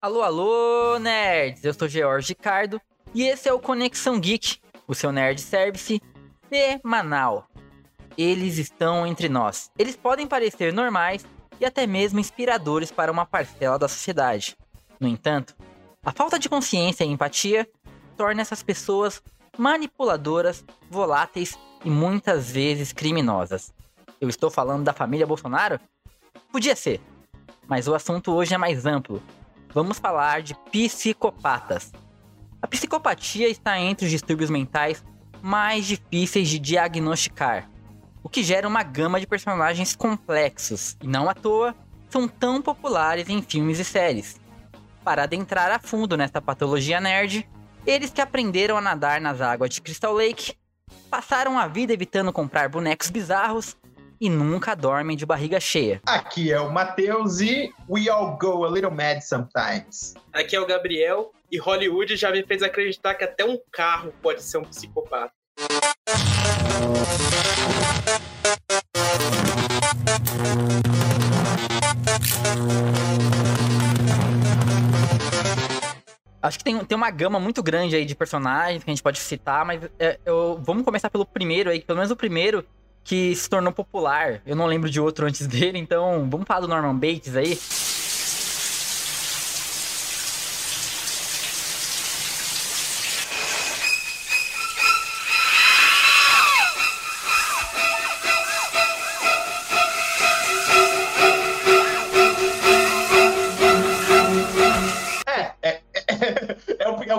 Alô, alô, nerds! Eu sou George Ricardo e esse é o Conexão Geek, o seu nerd service de. Eles estão entre nós. Eles podem parecer normais e até mesmo inspiradores para uma parcela da sociedade. No entanto, a falta de consciência e empatia torna essas pessoas manipuladoras, voláteis e muitas vezes criminosas. Eu estou falando da família Bolsonaro? Podia ser, mas o assunto hoje é mais amplo. Vamos falar de psicopatas. A psicopatia está entre os distúrbios mentais mais difíceis de diagnosticar, o que gera uma gama de personagens complexos, e não à toa são tão populares em filmes e séries. Para adentrar a fundo nesta patologia nerd, eles que aprenderam a nadar nas águas de Crystal Lake, passaram a vida evitando comprar bonecos bizarros e nunca dormem de barriga cheia. Aqui é o Matheus e we all go a little mad sometimes. Aqui é o Gabriel e Hollywood já me fez acreditar que até um carro pode ser um psicopata. Acho que tem, tem uma gama muito grande aí de personagens que a gente pode citar, mas é, eu, vamos começar pelo primeiro aí, pelo menos o primeiro que se tornou popular. Eu não lembro de outro antes dele, então vamos falar do Norman Bates aí.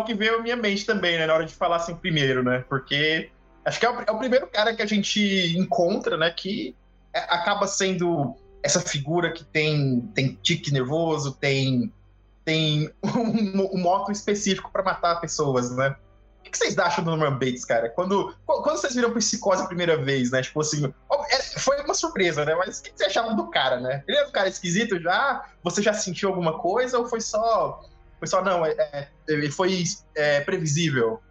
que veio à minha mente também, né? Na hora de falar assim primeiro, né? Porque acho que é o, é o primeiro cara que a gente encontra, né? Que é, acaba sendo essa figura que tem, tem tique nervoso, tem, tem um, um moto específico para matar pessoas, né? O que vocês acham do Norman Bates, cara? Quando, quando vocês viram Psicose a primeira vez, né? Tipo assim, é, foi uma surpresa, né? Mas o que você achava do cara, né? Ele é um cara esquisito já? Você já sentiu alguma coisa ou foi só foi só, não, é, é, foi é, previsível.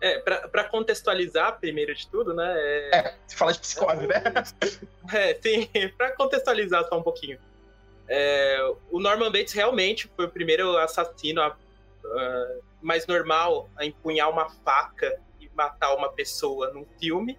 É, para contextualizar, primeiro de tudo, né? É, é fala de psicose, né? É, sim, para contextualizar só um pouquinho. É, o Norman Bates realmente foi o primeiro assassino a, uh, mais normal a empunhar uma faca e matar uma pessoa num filme.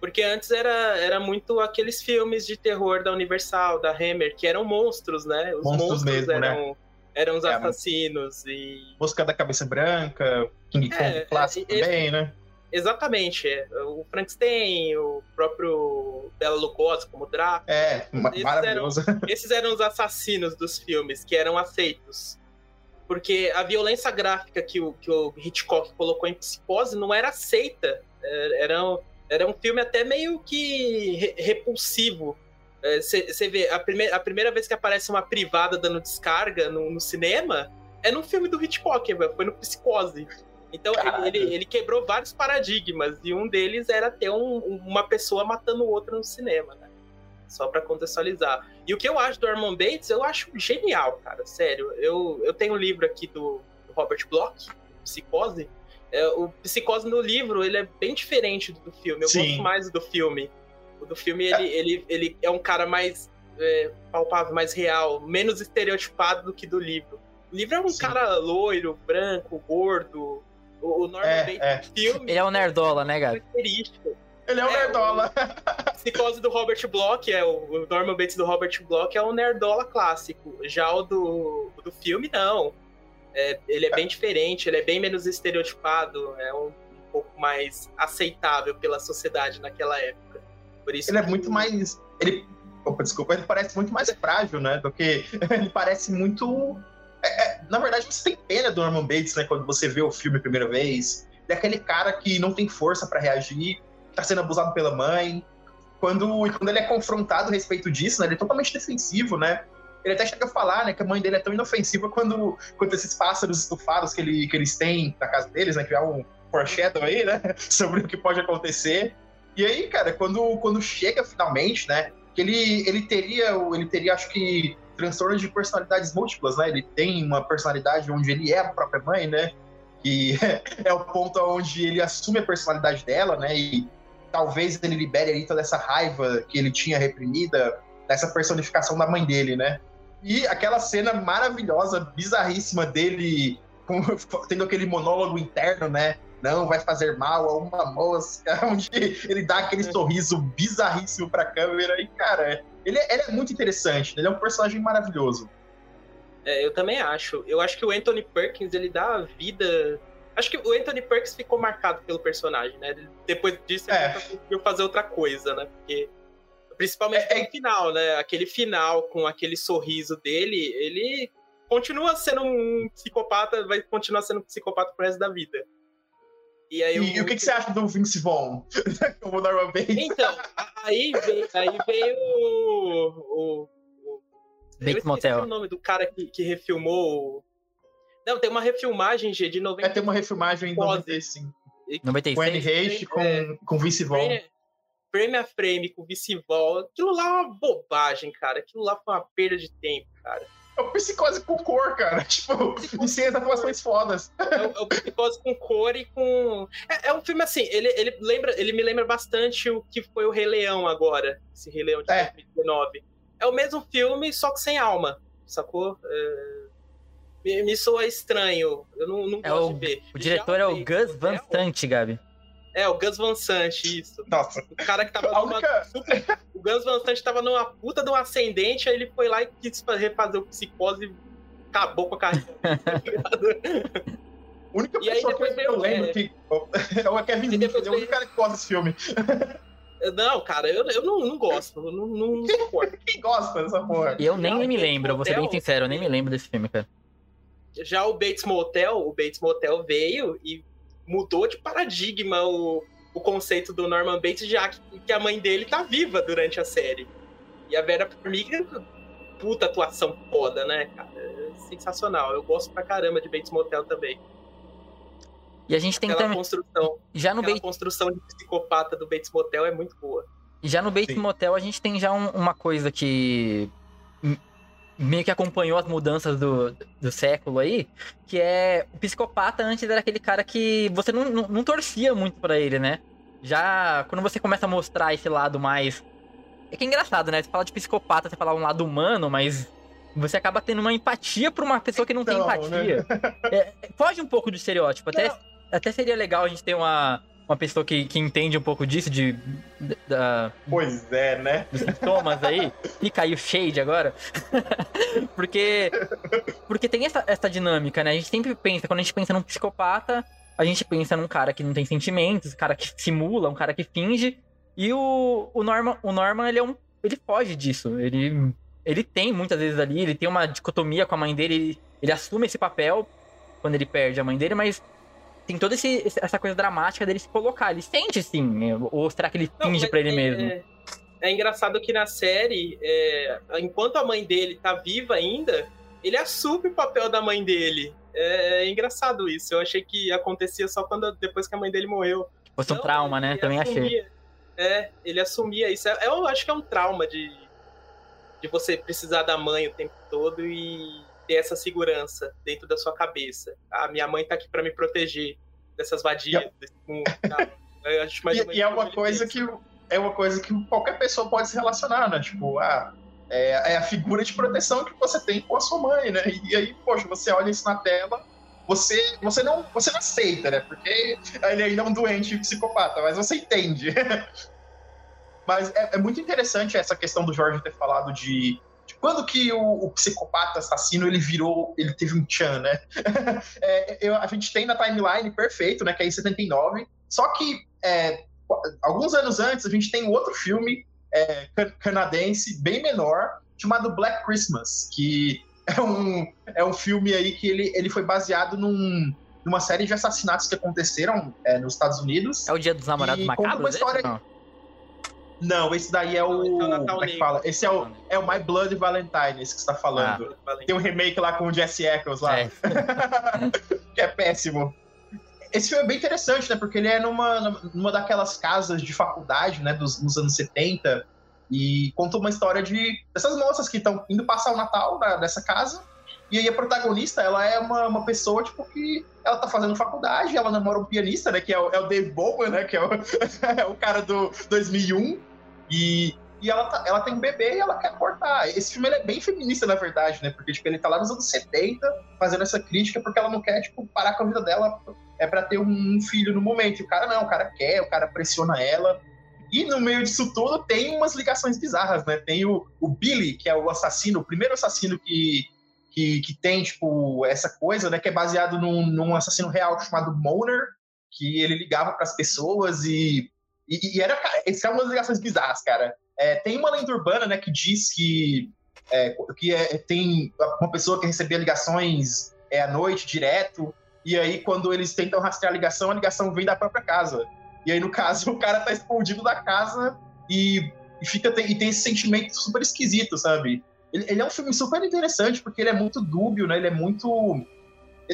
Porque antes era, era muito aqueles filmes de terror da Universal, da Hammer, que eram monstros, né? Os monstros, monstros mesmo, né? eram, né? Eram os é, assassinos e. Mosca da Cabeça Branca, King Kong é, clássico é, também, né? Exatamente. É. O Frankenstein, o próprio Bela Lugosi como Drácula. É, esses maravilhoso. Eram, esses eram os assassinos dos filmes que eram aceitos. Porque a violência gráfica que o, que o Hitchcock colocou em Psicose não era aceita. É, era, era um filme até meio que repulsivo você vê, a, prime a primeira vez que aparece uma privada dando descarga no, no cinema é no filme do Hitchcock, foi no Psicose. Então ele, ele, quebrou vários paradigmas e um deles era ter um, uma pessoa matando outra no cinema, né? Só para contextualizar. E o que eu acho do Armand Bates, eu acho genial, cara, sério. Eu, eu tenho um livro aqui do, do Robert Bloch, Psicose. É, o Psicose no livro, ele é bem diferente do filme. Eu Sim. gosto mais do filme. O do filme, ele, é. ele, ele é um cara mais é, palpável, mais real, menos estereotipado do que do livro. O livro é um Sim. cara loiro, branco, gordo. O, o Norman é, Bates é. filme. Ele é um nerdola, né, cara? Ele é um é, nerdola. O psicose do Robert Bloch, é o, o Norman Bates do Robert Bloch é um nerdola clássico. Já o do, do filme, não. É, ele é bem diferente, ele é bem menos estereotipado, é um, um pouco mais aceitável pela sociedade naquela época. Por isso ele é muito mais. Ele. Opa, desculpa, ele parece muito mais frágil, né? Do que. Ele parece muito. É, é, na verdade, você tem pena do Norman Bates, né? Quando você vê o filme a primeira vez. Ele é aquele cara que não tem força para reagir, tá sendo abusado pela mãe. Quando, quando ele é confrontado a respeito disso, né? Ele é totalmente defensivo, né? Ele até chega a falar, né, que a mãe dele é tão inofensiva quando, quando esses pássaros estufados que, ele, que eles têm na casa deles, né? Criar é um foreshadow aí, né? Sobre o que pode acontecer. E aí, cara, quando, quando chega finalmente, né? Que ele, ele teria, ele teria, acho que, transtornos de personalidades múltiplas, né? Ele tem uma personalidade onde ele é a própria mãe, né? Que é o ponto onde ele assume a personalidade dela, né? E talvez ele libere aí toda essa raiva que ele tinha reprimida dessa personificação da mãe dele, né? E aquela cena maravilhosa, bizarríssima dele com, tendo aquele monólogo interno, né? Não vai fazer mal a uma mosca, onde ele dá aquele sorriso bizarríssimo pra câmera. E, cara, ele, é, ele é muito interessante, ele é um personagem maravilhoso. É, eu também acho. Eu acho que o Anthony Perkins, ele dá a vida. Acho que o Anthony Perkins ficou marcado pelo personagem, né? Depois disso, ele é. conseguiu fazer outra coisa, né? Porque. Principalmente é, no é final, né? Aquele final com aquele sorriso dele, ele continua sendo um psicopata, vai continuar sendo um psicopata pro resto da vida. E, aí, e o que, que, você acha do Vince Vaughn como Norman Bates? Então, aí veio, aí veio o, o Bates Motel. o nome do cara que, que refilmou. Não, tem uma refilmagem, G, de 90. É, tem uma refilmagem em 95. 96. Com Anne Heche, com, é, com Vince Vaughn. Frame, frame a frame com Vince Vaughn. Aquilo lá é uma bobagem, cara. Aquilo lá foi uma perda de tempo, cara. É o psicose com cor, cara. Tipo, e sem as atuações fodas. É o, é o psicose com cor e com. É, é, um filme assim, ele, ele, lembra, ele me lembra bastante o que foi o Rei Leão agora. Esse Rei Leão de é. 2019 é o mesmo filme, só que sem alma, sacou? É... Me, me soa estranho. Eu não, não é gosto o, de ver. O diretor Já é o Gus Van Sant, Gabi. É, o Gus Van Sant, isso. Nossa. O cara que tava numa super... O Gus Van Sant tava numa puta de um ascendente, aí ele foi lá e quis refazer o psicose e acabou com a carreira. A única pessoa que eu lembro é... que. É o Kevin Smith, é o único cara que gosta desse filme. Não, cara, eu, eu não, não gosto. Não, não suporto. Quem gosta dessa porra? Eu nem me lembro, vou ser bem sincero, eu nem me lembro desse filme, cara. Já o Bates Motel, o Bates Motel veio e mudou de paradigma o, o conceito do Norman Bates, já que, que a mãe dele tá viva durante a série. E a Vera Farmiga, puta atuação foda, né, cara? É sensacional. Eu gosto pra caramba de Bates Motel também. E a gente tem aquela também. Construção, já no aquela Bates... construção de psicopata do Bates Motel é muito boa. E já no Bates Sim. Motel a gente tem já um, uma coisa que meio que acompanhou as mudanças do, do século aí, que é o psicopata antes era aquele cara que você não, não, não torcia muito para ele, né? Já quando você começa a mostrar esse lado mais. É que é engraçado, né? Você fala de psicopata, você fala um lado humano, mas você acaba tendo uma empatia por uma pessoa que não, tem empatia. Né? É, foge um pouco do estereótipo. Até, não até seria legal a gente ter uma, uma pessoa que, que entende um pouco disso, de. Da, pois é, né? Dos sintomas aí. Aí o shade agora. porque. Porque tem essa, essa dinâmica, né? A gente sempre pensa, quando a gente pensa num psicopata, a gente pensa num cara que não tem sentimentos, um cara que simula, um cara que finge. E o, o Norman, o Norman ele é um. Ele foge disso. Ele. Ele tem muitas vezes ali, ele tem uma dicotomia com a mãe dele, ele, ele assume esse papel quando ele perde a mãe dele, mas tem toda essa coisa dramática dele se colocar. Ele sente sim, né? ou será que ele finge para ele é, mesmo? É, é, engraçado que na série, é, enquanto a mãe dele tá viva ainda, ele assume o papel da mãe dele. É, é engraçado isso. Eu achei que acontecia só quando depois que a mãe dele morreu. Fosse um Não, trauma, né? Também assumia, achei. É, ele assumia isso. É, eu acho que é um trauma de, de você precisar da mãe o tempo todo e ter essa segurança dentro da sua cabeça. A minha mãe tá aqui para me proteger dessas vadias. Desse mundo, e, e é uma coisa que é uma coisa que qualquer pessoa pode se relacionar, né? Tipo, ah, é, é, a figura de proteção que você tem com a sua mãe, né? E aí, poxa, você olha isso na tela, você, você, não, você não aceita, né? Porque ele ainda é um doente psicopata, mas você entende. mas é, é, muito interessante essa questão do Jorge ter falado de quando que o, o, psicopata assassino ele virou, ele teve um tchan, né? é, eu, a gente tem na timeline perfeito, né? Que é em 79. Só que é, alguns anos antes a gente tem outro filme é, canadense bem menor chamado Black Christmas, que é um, é um filme aí que ele, ele foi baseado num, numa série de assassinatos que aconteceram é, nos Estados Unidos. É o Dia dos Namorados Macabros? Uma história, não, esse daí é o. Esse é o como é que fala? Esse é o, é o My Blood Valentine, esse que você tá falando. Ah, Tem um remake lá com o Jesse Eccles lá. É. que é péssimo. Esse filme é bem interessante, né? Porque ele é numa, numa daquelas casas de faculdade, né? Dos, nos anos 70. E conta uma história de dessas moças que estão indo passar o Natal na, nessa casa. E aí a protagonista, ela é uma, uma pessoa, tipo, que ela tá fazendo faculdade, ela namora um pianista, né? Que é o, é o Dave Bowman, né? Que é o, é o cara do 2001. E, e ela, tá, ela tem um bebê e ela quer abortar. Esse filme é bem feminista, na verdade, né? Porque, tipo, ele tá lá nos anos 70 fazendo essa crítica porque ela não quer, tipo, parar com a vida dela é para ter um filho no momento. E o cara não, o cara quer, o cara pressiona ela. E no meio disso tudo tem umas ligações bizarras, né? Tem o, o Billy, que é o assassino, o primeiro assassino que, que, que tem, tipo, essa coisa, né? Que é baseado num, num assassino real chamado Moner, que ele ligava para as pessoas e, e, e era, essas são umas ligações bizarras, cara. É, tem uma lenda urbana, né, que diz que, é, que é, tem uma pessoa que recebia ligações é, à noite, direto, e aí quando eles tentam rastrear a ligação, a ligação vem da própria casa. E aí, no caso, o cara tá escondido da casa e, e fica, e tem esse sentimento super esquisito, sabe? Ele, ele, é um filme super interessante, porque ele é muito dúbio, né? Ele é muito...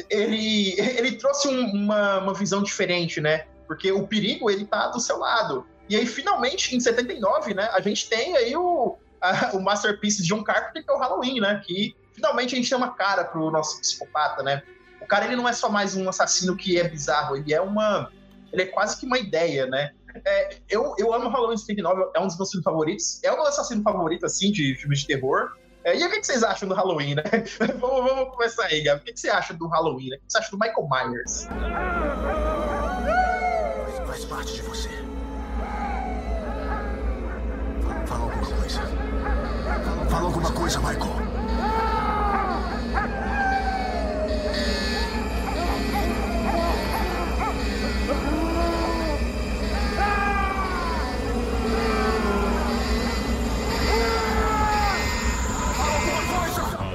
Ele, ele trouxe um, uma, uma visão diferente, né? Porque o perigo, ele tá do seu lado. E aí, finalmente, em 79, né, a gente tem aí o, a, o masterpiece de John Carpenter, que é o Halloween, né? Que finalmente a gente tem uma cara pro nosso psicopata, né? O cara, ele não é só mais um assassino que é bizarro, ele é uma... Ele é quase que uma ideia, né? É, eu, eu amo Halloween 79, é um dos meus filmes favoritos. É o meu assassino favorito, assim, de filmes de terror. É, e o que, vocês acham do Halloween, né? vamos, vamos começar aí, Gabi. O que, você acha do Halloween, né? O que você acha do Michael Myers? Parte de você. Fala alguma coisa. Fala alguma coisa, Michael.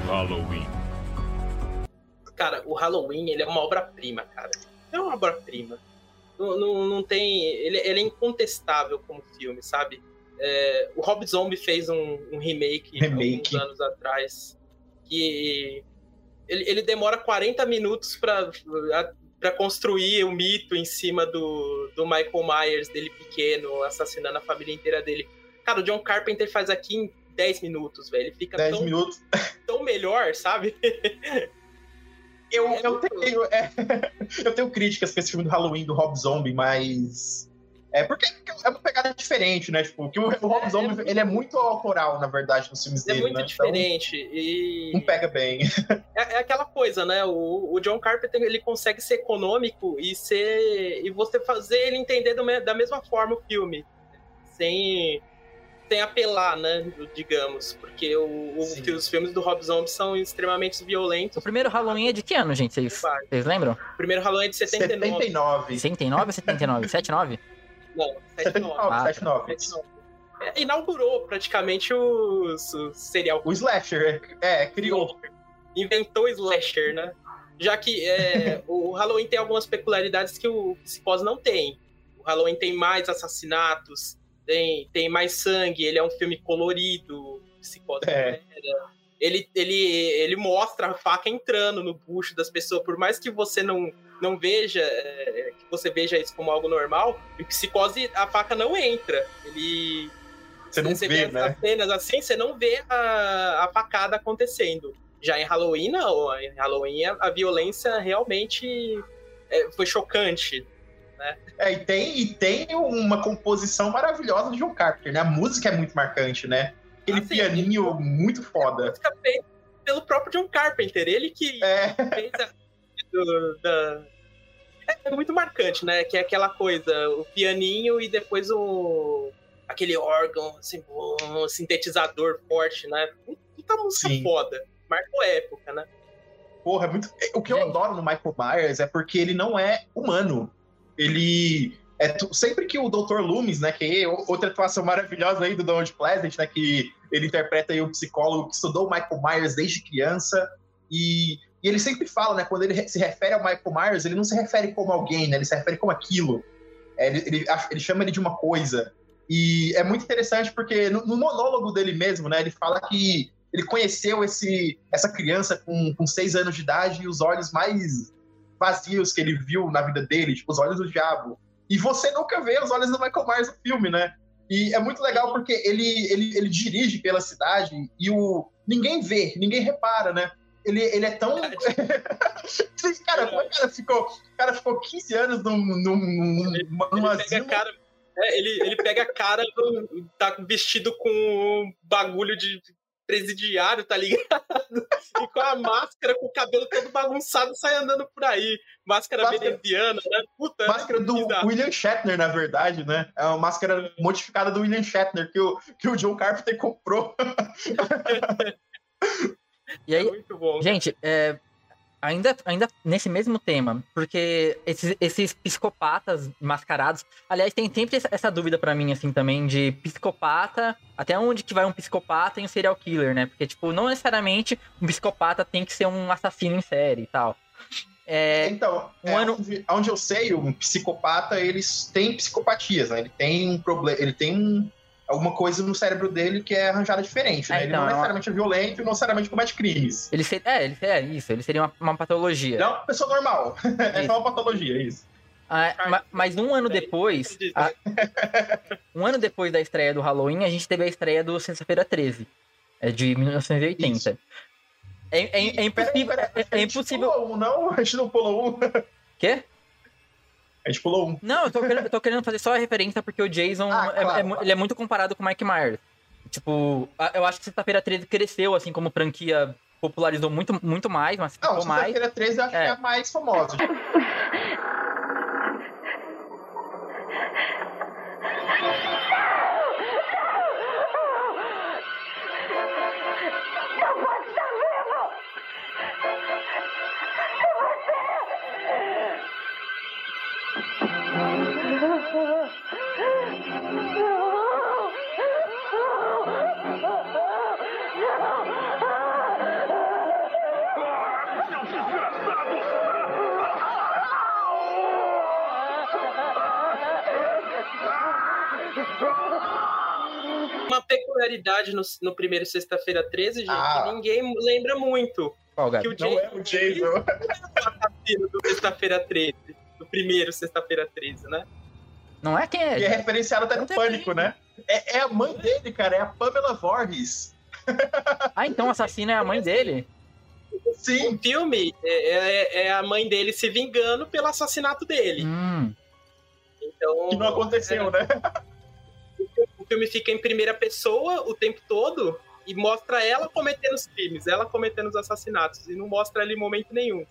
Halloween. Cara, o Halloween, ele é uma obra-prima, cara. É uma obra-prima. Não, não, não, tem... Ele, ele, é incontestável como filme, sabe? É, o Rob Zombie fez um, um remake, remake, alguns anos atrás, que ele, ele demora 40 minutos para para construir o um mito em cima do, do Michael Myers, dele pequeno, assassinando a família inteira dele. Cara, o John Carpenter faz aqui em 10 minutos, velho. Ele fica 10 tão, minutos. tão melhor, sabe? eu, é eu, tenho, é, eu tenho críticas com esse filme do Halloween do Rob Zombie, mas. É porque é uma pegada diferente, né? Tipo, que o, o Rob é, Zombie, é, ele é muito autoral, na verdade, nos filmes dele, É muito né? diferente então, e... Não pega bem. É, é, aquela coisa, né? O, o, John Carpenter, ele consegue ser econômico e ser... E você fazer ele entender do, da mesma forma o filme. Sem sem apelar, né? Digamos. Porque o, o os filmes do Rob Zombie são extremamente violentos. O primeiro Halloween é de que ano, gente? Vocês, vocês lembram? O primeiro Halloween é de 79. 79. 79 ou 79? 79? Não, 79. Ah, 79. 79. É, inaugurou praticamente o, o serial. O slasher, é, criou. Inventou o slasher, né? Já que é, o Halloween tem algumas peculiaridades que o Psicose não tem. O Halloween tem mais assassinatos, tem, tem mais sangue, ele é um filme colorido, psicose é. ele, ele, ele mostra a faca entrando no bucho das pessoas, por mais que você não, não veja, é, que você veja isso como algo normal, em psicose a faca não entra. Ele. Você não você vê, vê né? Apenas assim, você não vê a, a facada acontecendo. Já em Halloween, não. Em Halloween, a, a violência realmente é, foi chocante. Né? É, e tem, e tem uma composição maravilhosa de John Carpenter, né? A música é muito marcante, né? Aquele ah, pianinho ele... muito foda. A música feita pelo próprio John Carpenter, ele que é. fez a... Do, da... É muito marcante, né? Que é aquela coisa, o pianinho e depois o aquele órgão, assim, um sintetizador forte, né? Puta música Sim. foda. Marcou época, né? Porra, é muito. O que eu adoro no Michael Myers é porque ele não é humano ele é sempre que o Dr. Loomis, né, que é outra atuação maravilhosa aí do Donald Pleasant, né, que ele interpreta aí o psicólogo que estudou o Michael Myers desde criança e, e, ele sempre fala, né, quando ele se refere ao Michael Myers, ele não se refere como alguém, né, ele se refere como aquilo. É, ele, ele, ele, chama ele de uma coisa. E é muito interessante porque no, no, monólogo dele mesmo, né, ele fala que ele conheceu esse, essa criança com, com seis anos de idade e os olhos mais vazios que ele viu na vida dele, tipo os olhos do diabo. E você nunca vê os olhos do Michael Myers no filme, né? E é muito legal porque ele, ele, ele dirige pela cidade e o ninguém vê, ninguém repara, né? Ele, ele é tão. cara, como é que cara ficou, o cara ficou 15 anos num, num, num, num ele, ele pega cara, É, ele, ele pega a cara, do, tá vestido com um bagulho de presidiário, tá ligado? E com a máscara, com o cabelo todo bagunçado, sai andando por aí. Máscara, Máscara- veneziana, né? Puta, Máscara do bizarro. William Shatner, na verdade, né? É uma máscara modificada do William Shatner que o, que o John Carpenter comprou. E aí, É muito bom. Gente, é, ainda, ainda nesse mesmo tema, porque esses, esses psicopatas mascarados. Aliás, tem sempre essa, dúvida pra mim, assim, também, de psicopata. Até onde que vai um psicopata e um serial killer, né? Porque, tipo, não necessariamente um psicopata tem que ser um assassino em série e tal. É, Então, um é, ano- onde, onde eu sei, um psicopata, eles têm psicopatias, né? Ele tem um problema, ele tem um- alguma coisa no cérebro dele que é arranjada diferente, né? É, ele então, não é necessariamente é violento e não necessariamente comete crimes. ele ser, é, ele é isso, ele seria uma, uma patologia. Ele é uma pessoa normal. é só uma patologia, isso. Ah, ma- mas um ano depois, a- um ano depois da estreia do Halloween, a gente teve a estreia do Sexta-feira 13, é de 1980. Isso. É, é, é impossível. É, é a gente impossível. pulou um, não? A gente não pulou um. Quê? A gente pulou um. Não, eu tô querendo, eu tô querendo fazer só a referência porque o Jason Ah, é- claro, é claro. ele é muito comparado com o Mike Myers. Tipo, a- eu acho que Sexta-feira 13 cresceu, assim, como franquia popularizou muito, muito mais, mas Não, ficou mais. Sexta-feira 13 eu acho É. que é a mais famosa. peculiaridade no, no primeiro Sexta-feira 13, gente, Ah. que ninguém lembra muito. Qual, Que o Não Jason, é o Jason. o assassino do Sexta-feira 13. Do primeiro Sexta-feira 13, né? Não é quem é? E é referenciado até no Não Pânico, né? É, é a mãe dele, cara. É a Pamela Voorhees. Ah, então o assassino é a mãe dele. Sim. O filme é, é- é a mãe dele se vingando pelo assassinato dele. Hum. Então, Que não aconteceu, né? o filme fica em primeira pessoa o tempo todo e mostra ela cometendo os crimes, ela cometendo os assassinatos. E não mostra ali momento nenhum.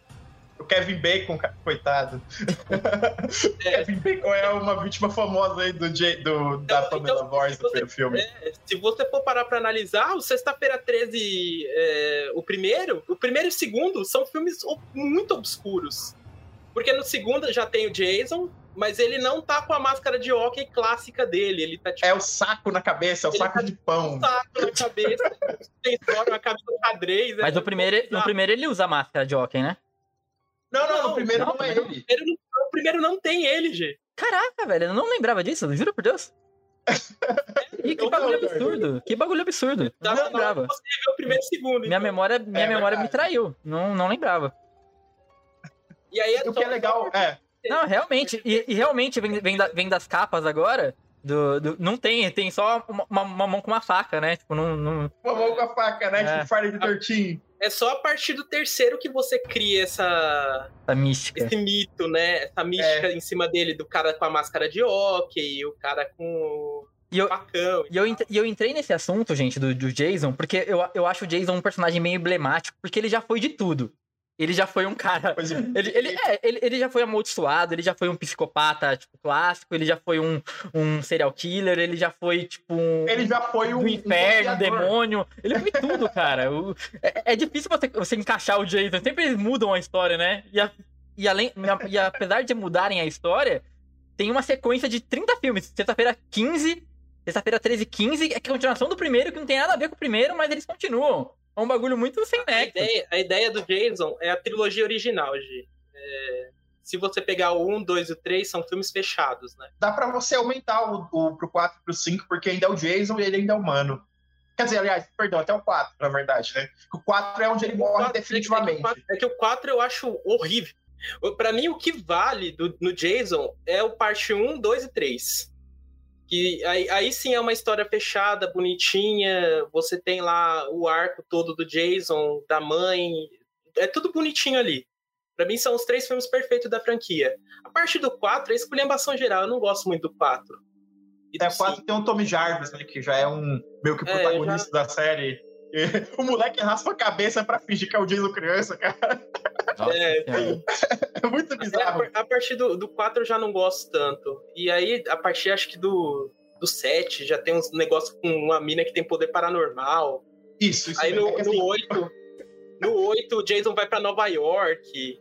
O Kevin Bacon, coitado. É. Kevin Bacon é uma vítima famosa aí do, J- do- da Então, Pamela então, Voorhees do você- filme. É, se você for parar pra analisar, o Sexta-feira 13, é, o primeiro, o primeiro e o segundo são filmes muito obscuros. Porque no segundo já tem o Jason, mas ele não tá com a máscara de hockey clássica dele. Ele tá tipo É o saco na cabeça, é o saco tá de pão. um saco na cabeça, tem história, uma camisa xadrez. Mas é no primeiro, no primeiro ele usa a máscara de hockey, né? Não, não, Não, no primeiro não, não, é não. ele. Primeiro não- o primeiro não tem ele, G. Caraca, velho, eu não lembrava disso, juro por Deus. E que Não, bagulho não, absurdo, que bagulho absurdo. Tá Não hora lembrava. e segundo. Minha então. memória, minha É memória me traiu, não, não lembrava. E aí é O que é legal, é. Não, realmente, e, e realmente vem, vem, da- vem das capas agora. Do, do- não tem, tem só uma, uma- uma mão com uma faca, né? Tipo, não. não Uma mão com a faca, né? É. Tipo Friday the 13. É só a partir do terceiro que você cria essa, essa mística. esse mito, né? Essa mística É. em cima dele, do cara com a máscara de hockey, o cara com o E eu, facão. e eu, e eu entrei nesse assunto, gente, do, do Jason, porque eu, eu acho o Jason um personagem meio emblemático, porque ele já foi de tudo. Ele já foi um cara. É. Ele, ele, é, ele, ele já foi amaldiçoado, ele já foi um psicopata, tipo, clássico, ele já foi um, um serial killer, ele já foi, tipo, um. Ele já foi um. do inferno, um demônio. Ele foi tudo, cara. O- é, é difícil você, você encaixar o Jason. Sempre eles mudam a história, né? E, a- e além, e apesar de mudarem a história, tem uma sequência de 30 filmes. Sexta-feira 15, sexta-feira 13 15, é que é a continuação do primeiro, que não tem nada a ver com o primeiro, mas eles continuam. É um bagulho muito sem A nexo. ideia, a ideia do Jason é a trilogia original, G. É, se você pegar o 1, 2 e o 3, são filmes fechados, né? Dá pra você aumentar o, o, pro 4 e pro 5, porque ainda é o Jason e ele ainda é humano. Quer dizer, aliás, perdão, até o 4, na verdade, né? O 4 é onde ele morre quatro- é que- definitivamente. É que, o quatro- é que o 4 eu acho horrível. Pra mim, o que vale do- no Jason é o parte 1, 2 e 3. Que aí, aí sim é uma história fechada, bonitinha. Você tem lá o arco todo do Jason, da mãe. É tudo bonitinho ali. Pra mim, são os três filmes perfeitos da franquia. A parte do 4 é esculhambação geral. Eu não gosto muito do 4. E Até do 4 cinco. tem o Tommy Jarvis, né? Que já é um meio que É, protagonista da série. O moleque raspa a cabeça pra fingir que é o Jason criança, cara. Nossa É. É muito É, a, bizarro. a partir do, do 4 eu já não gosto tanto. E aí, a partir acho que do, do 7, já tem uns negócios com uma mina que tem poder paranormal. Isso, isso. Aí é, no, que, assim, no 8. No 8, o Jason vai pra Nova York.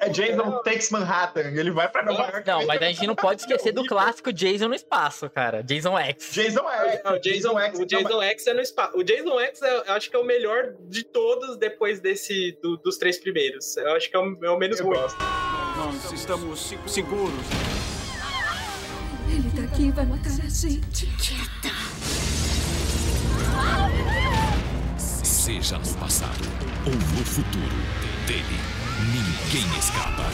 É Jason Takes Manhattan. Ele vai pra Nova York. Não, mas a gente não pode esquecer do clássico Jason no espaço, cara. Jason X. Jason é. Não, o Jason, X. o Jason X é no espaço. O Jason X é- eu acho que é o melhor de todos depois desse do- dos três primeiros. Eu acho que é o, é o menos Eu ruim. gosto. Nós estamos se- seguros. Ele tá aqui e vai matar a gente. Seja no passado ou no futuro, dele ninguém escapa.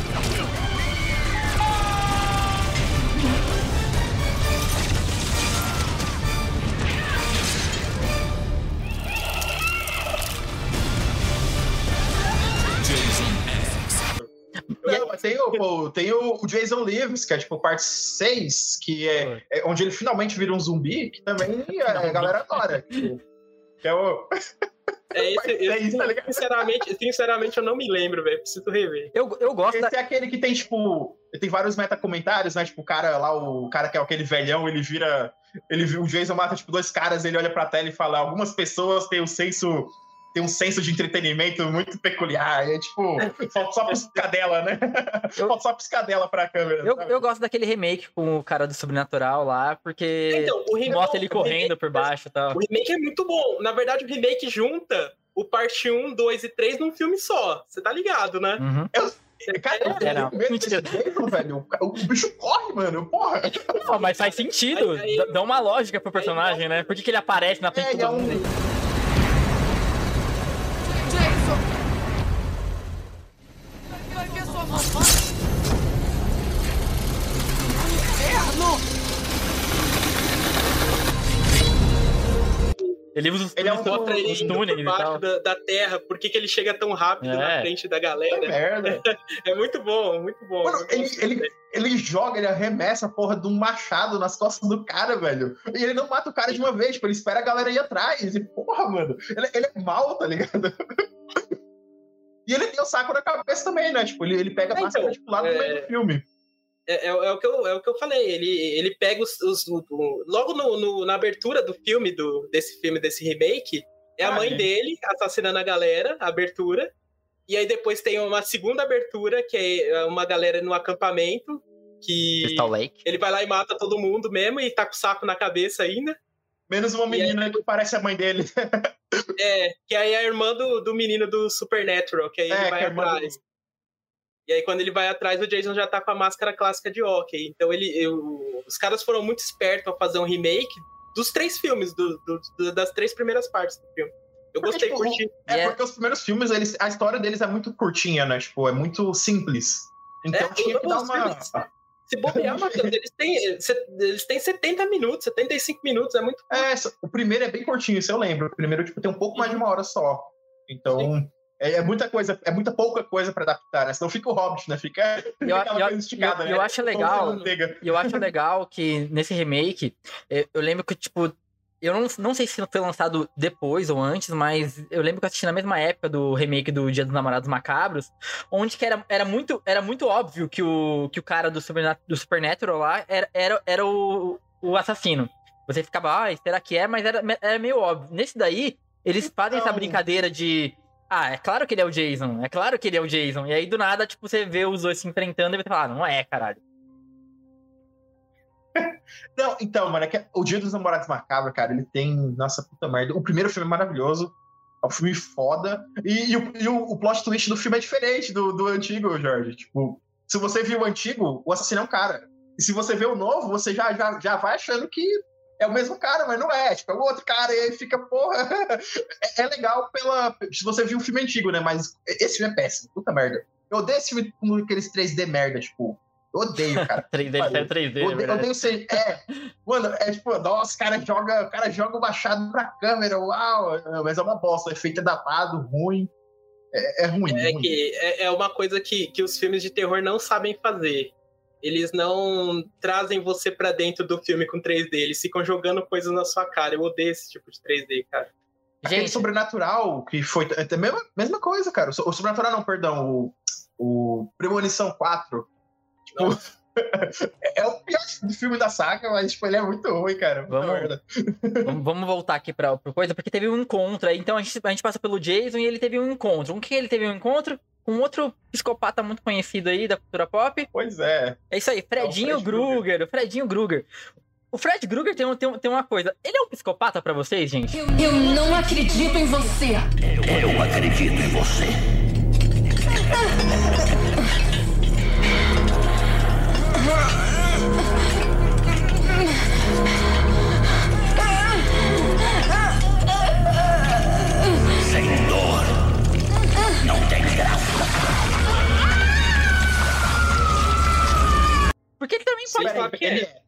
Não, tem, o, tem o, o Jason Lives, que é tipo parte 6, que é, é onde ele finalmente vira um zumbi, que também a, a galera adora. Tipo, que é o. É esse, É isso, tá ligado? sinceramente, sinceramente, eu não me lembro, velho. Preciso rever. Eu, eu gosto da. Esse é aquele que tem, tipo. Tem vários metacomentários, né? Tipo, o cara lá, o cara que é aquele velhão, ele vira. Ele, o Jason mata, tipo, dois caras, ele olha pra tela e fala: algumas pessoas têm um senso. Tem um senso de entretenimento muito peculiar. É tipo, falta só piscadela, né? Eu- Falta só piscadela pra câmera. Eu, sabe? eu gosto daquele remake com o cara do Sobrenatural lá, porque Então, o remake, mostra ele correndo remake- por baixo e tal. O remake é muito bom. Na verdade, o remake junta o parte 1, 2 e 3 num filme só. Você tá ligado, né? Uhum. Cara, eu É, não. medo Mentira. desse Jason, velho. O, o bicho corre, mano. Porra. Pô, mas faz sentido. Aí- aí- dá- uma lógica pro personagem, né? Por que, que ele aparece na frente É, é um. mundo? Ele usa os, Ele é um Mostra ele túneis por baixo da, da terra. Por que, que ele chega tão rápido É. na frente da É galera? merda. É muito bom, muito bom. Mano, ele, ele, ele joga, ele arremessa a porra de um machado nas costas do cara, velho. E ele não mata o cara de uma vez, tipo, ele espera a galera ir atrás. E, porra, mano, ele, ele é mal, tá ligado? E ele tem o saco na cabeça também, né? Tipo, ele, ele pega a É, máscara então, tipo, lá no é- meio do filme. É, é- é o que eu, é o que eu falei. Ele, ele pega os. os- o- o- logo no- no- na abertura do filme, do, desse filme, desse remake, é a Ah, mãe é. dele assassinando a galera, a abertura. E aí depois tem uma segunda abertura, que é uma galera no acampamento, que Crystal Lake. ele vai lá e mata todo mundo mesmo, e tá com o saco na cabeça ainda. Menos uma E aí- menina que parece a mãe dele. É, que aí é a irmã do, do menino do Supernatural, que aí É, ele vai é do- atrás. E aí, quando ele vai atrás, o Jason já tá com a máscara clássica de hockey. Então, ele, eu- os caras foram muito espertos ao fazer um remake dos três filmes, do- do- do- das três primeiras partes do filme. Eu Porque, gostei, tipo, curti. É porque os primeiros filmes, eles, a história deles é muito curtinha, né? Tipo, é muito simples. Então É, tinha que dar uma. filmes- Se bobear, Matheus, eles têm, eles têm 70 minutos, 75 minutos, é muito É, o primeiro é bem curtinho, isso eu lembro. O primeiro, tipo, tem um pouco mais de uma hora só. Então, é, é muita coisa, é muita pouca coisa pra adaptar, né? Senão fica o Hobbit, né? Fica, eu, aquela eu- coisa esticada, eu- né? eu acho legal. eu acho legal que nesse remake, eu, eu lembro que, tipo, eu não, não sei se foi lançado depois ou antes, mas eu lembro que eu assisti na mesma época do remake do Dia dos Namorados Macabros, onde que era, era, muito, era muito óbvio que o, que o cara do, Supernat do Supernatural lá era, era, era o, o assassino. Você ficava, ah, será que é? Mas era, era meio óbvio. Nesse daí, eles fazem essa Então- brincadeira de. Ah, é claro que ele é o Jason, é claro que ele é o Jason. E aí, do nada, tipo, você vê os dois se enfrentando e você fala, ah, não é, caralho. Não, então, mano, é que o Dia dos Namorados Macabros, cara, ele tem. Nossa puta merda. O primeiro filme é maravilhoso. É um filme foda. E, e o, e o plot twist do filme é diferente do, do antigo, Jorge. Tipo, se você viu o antigo, o assassino é um cara. E se você vê o novo, você já, já, já vai achando que é o mesmo cara, mas não é. Tipo, é o outro cara. E aí fica, porra. É, é legal pela. Se você viu o filme antigo, né? Mas esse filme é péssimo. Puta merda. Eu odeio esse filme com aqueles 3D merda, tipo. Eu odeio, cara. 3D, Valeu. é 3D, Eu é odeio, odeio ser. É, mano, é tipo, nossa, o cara joga, o cara joga o machado pra câmera, uau, mas é uma bosta, o efeito é datado, ruim. É, é ruim. É ruim. que é, é uma coisa que, que os filmes de terror não sabem fazer. eles não trazem você pra dentro do filme com 3D, eles ficam jogando coisas na sua cara. Eu odeio esse tipo de 3D, cara. Aquele Gente, sobrenatural, que foi. É a mesma, mesma coisa, cara. O sobrenatural não, perdão. O, o Premonição 4. Tipo, é o pior filme da saga, mas tipo, ele é muito ruim, cara. Vamos- vamos, vamos voltar aqui pra, pra coisa, porque teve um encontro aí. Então a gente, a gente passa pelo Jason e ele teve um encontro. Com quem ele teve um encontro? Com outro psicopata muito conhecido aí da cultura pop. Pois é. É isso aí, Fredinho Fred Krueger. O Fredinho Krueger. O Fred Krueger tem, um- tem, um- tem uma coisa. Ele é um psicopata pra vocês, gente? Eu não acredito em você. Eu acredito em você. Porque ele também pode. Sabe que ele é. é.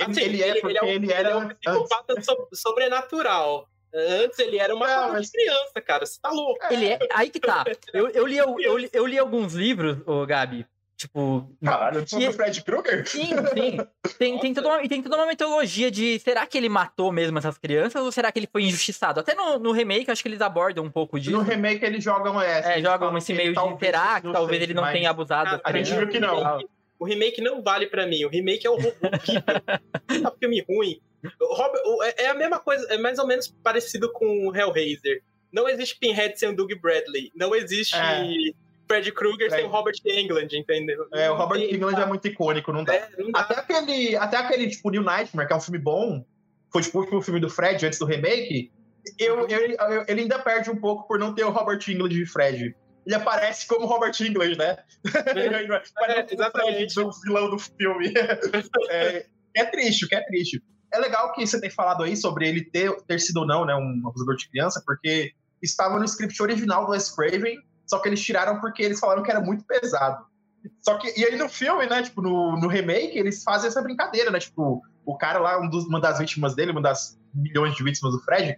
Ele, Assim, ele é porque um- ele era. é um antes. psicopata so- sobrenatural. Antes ele era uma Não, mas- criança, cara. Você tá louco. Ele é. Aí que tá. Eu, eu, li, eu, eu, li- eu li alguns livros, ô Gabi. Tipo. Caralho, sobre E- o Fred Krueger? Sim, sim. Tem, tem, toda uma, e tem toda uma mitologia de será que ele matou mesmo essas crianças ou será que ele foi injustiçado? Até no, no remake, acho que eles abordam um pouco disso. No remake eles jogam essa. É, jogam esse meio de será que talvez ele não mas- tenha abusado Ah, a gente viu que não. E. O remake não vale pra mim. O remake é o horrível. é um filme ruim. O Robert- o- é- é a mesma coisa, é mais ou menos parecido com o Hellraiser. Não existe Pinhead sem o Doug Bradley. Não existe É. Fred Krueger sem É. o Robert Englund, entendeu? É, o Robert Não tem- Englund é muito icônico, não dá. É, não dá. Até aquele, até aquele, tipo, New Nightmare, que é um filme bom, foi tipo o último filme do Fred antes do remake, eu, eu- eu- ele ainda perde um pouco por não ter o Robert Englund de Fred. Ele aparece como Robert Englund, né? Parece o exatamente. Do vilão do filme. é, é triste, o que é triste. É legal que você tem falado aí sobre ele ter, ter sido ou não, né, um abusador de criança, porque estava no script original do Wes Craven, só que eles tiraram porque eles falaram que era muito pesado. Só que, e aí no filme, né, tipo, no, no remake, eles fazem essa brincadeira, né, tipo, o cara lá, um dos, uma das vítimas dele, uma das milhões de vítimas do Fred,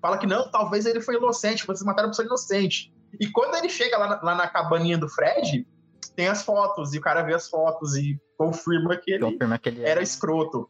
fala que não, talvez ele foi inocente, vocês mataram uma pessoa inocente. E quando ele chega lá na, lá na cabaninha do Fred, tem as fotos, e o cara vê as fotos e confirma que ele Confirma que ele é. era escroto.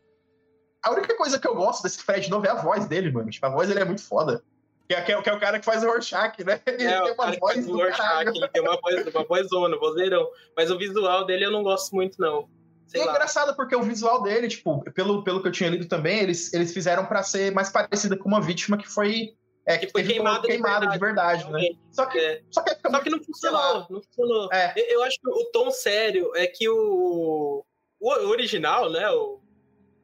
A única coisa que eu gosto desse Fred novo é a voz dele, mano. Tipo, a voz dele é muito foda. Que é, que é- é o cara que faz o Rorschach, né? Ele É, tem uma voz do Rorschach, caralho. ele tem uma voz, uma vozona, vozeirão. Mas o visual dele eu não gosto muito, não. E Sei é lá. engraçado porque o visual dele, tipo, pelo, pelo que eu tinha lido também, eles, eles fizeram pra ser mais parecida com uma vítima que foi. É, que, Que foi teve queimada de queimada de verdade, né? realmente. Só que, É. só que, Só que não funcionou, não funcionou. É. Eu- Eu acho que o tom sério é que o, o original, né? O,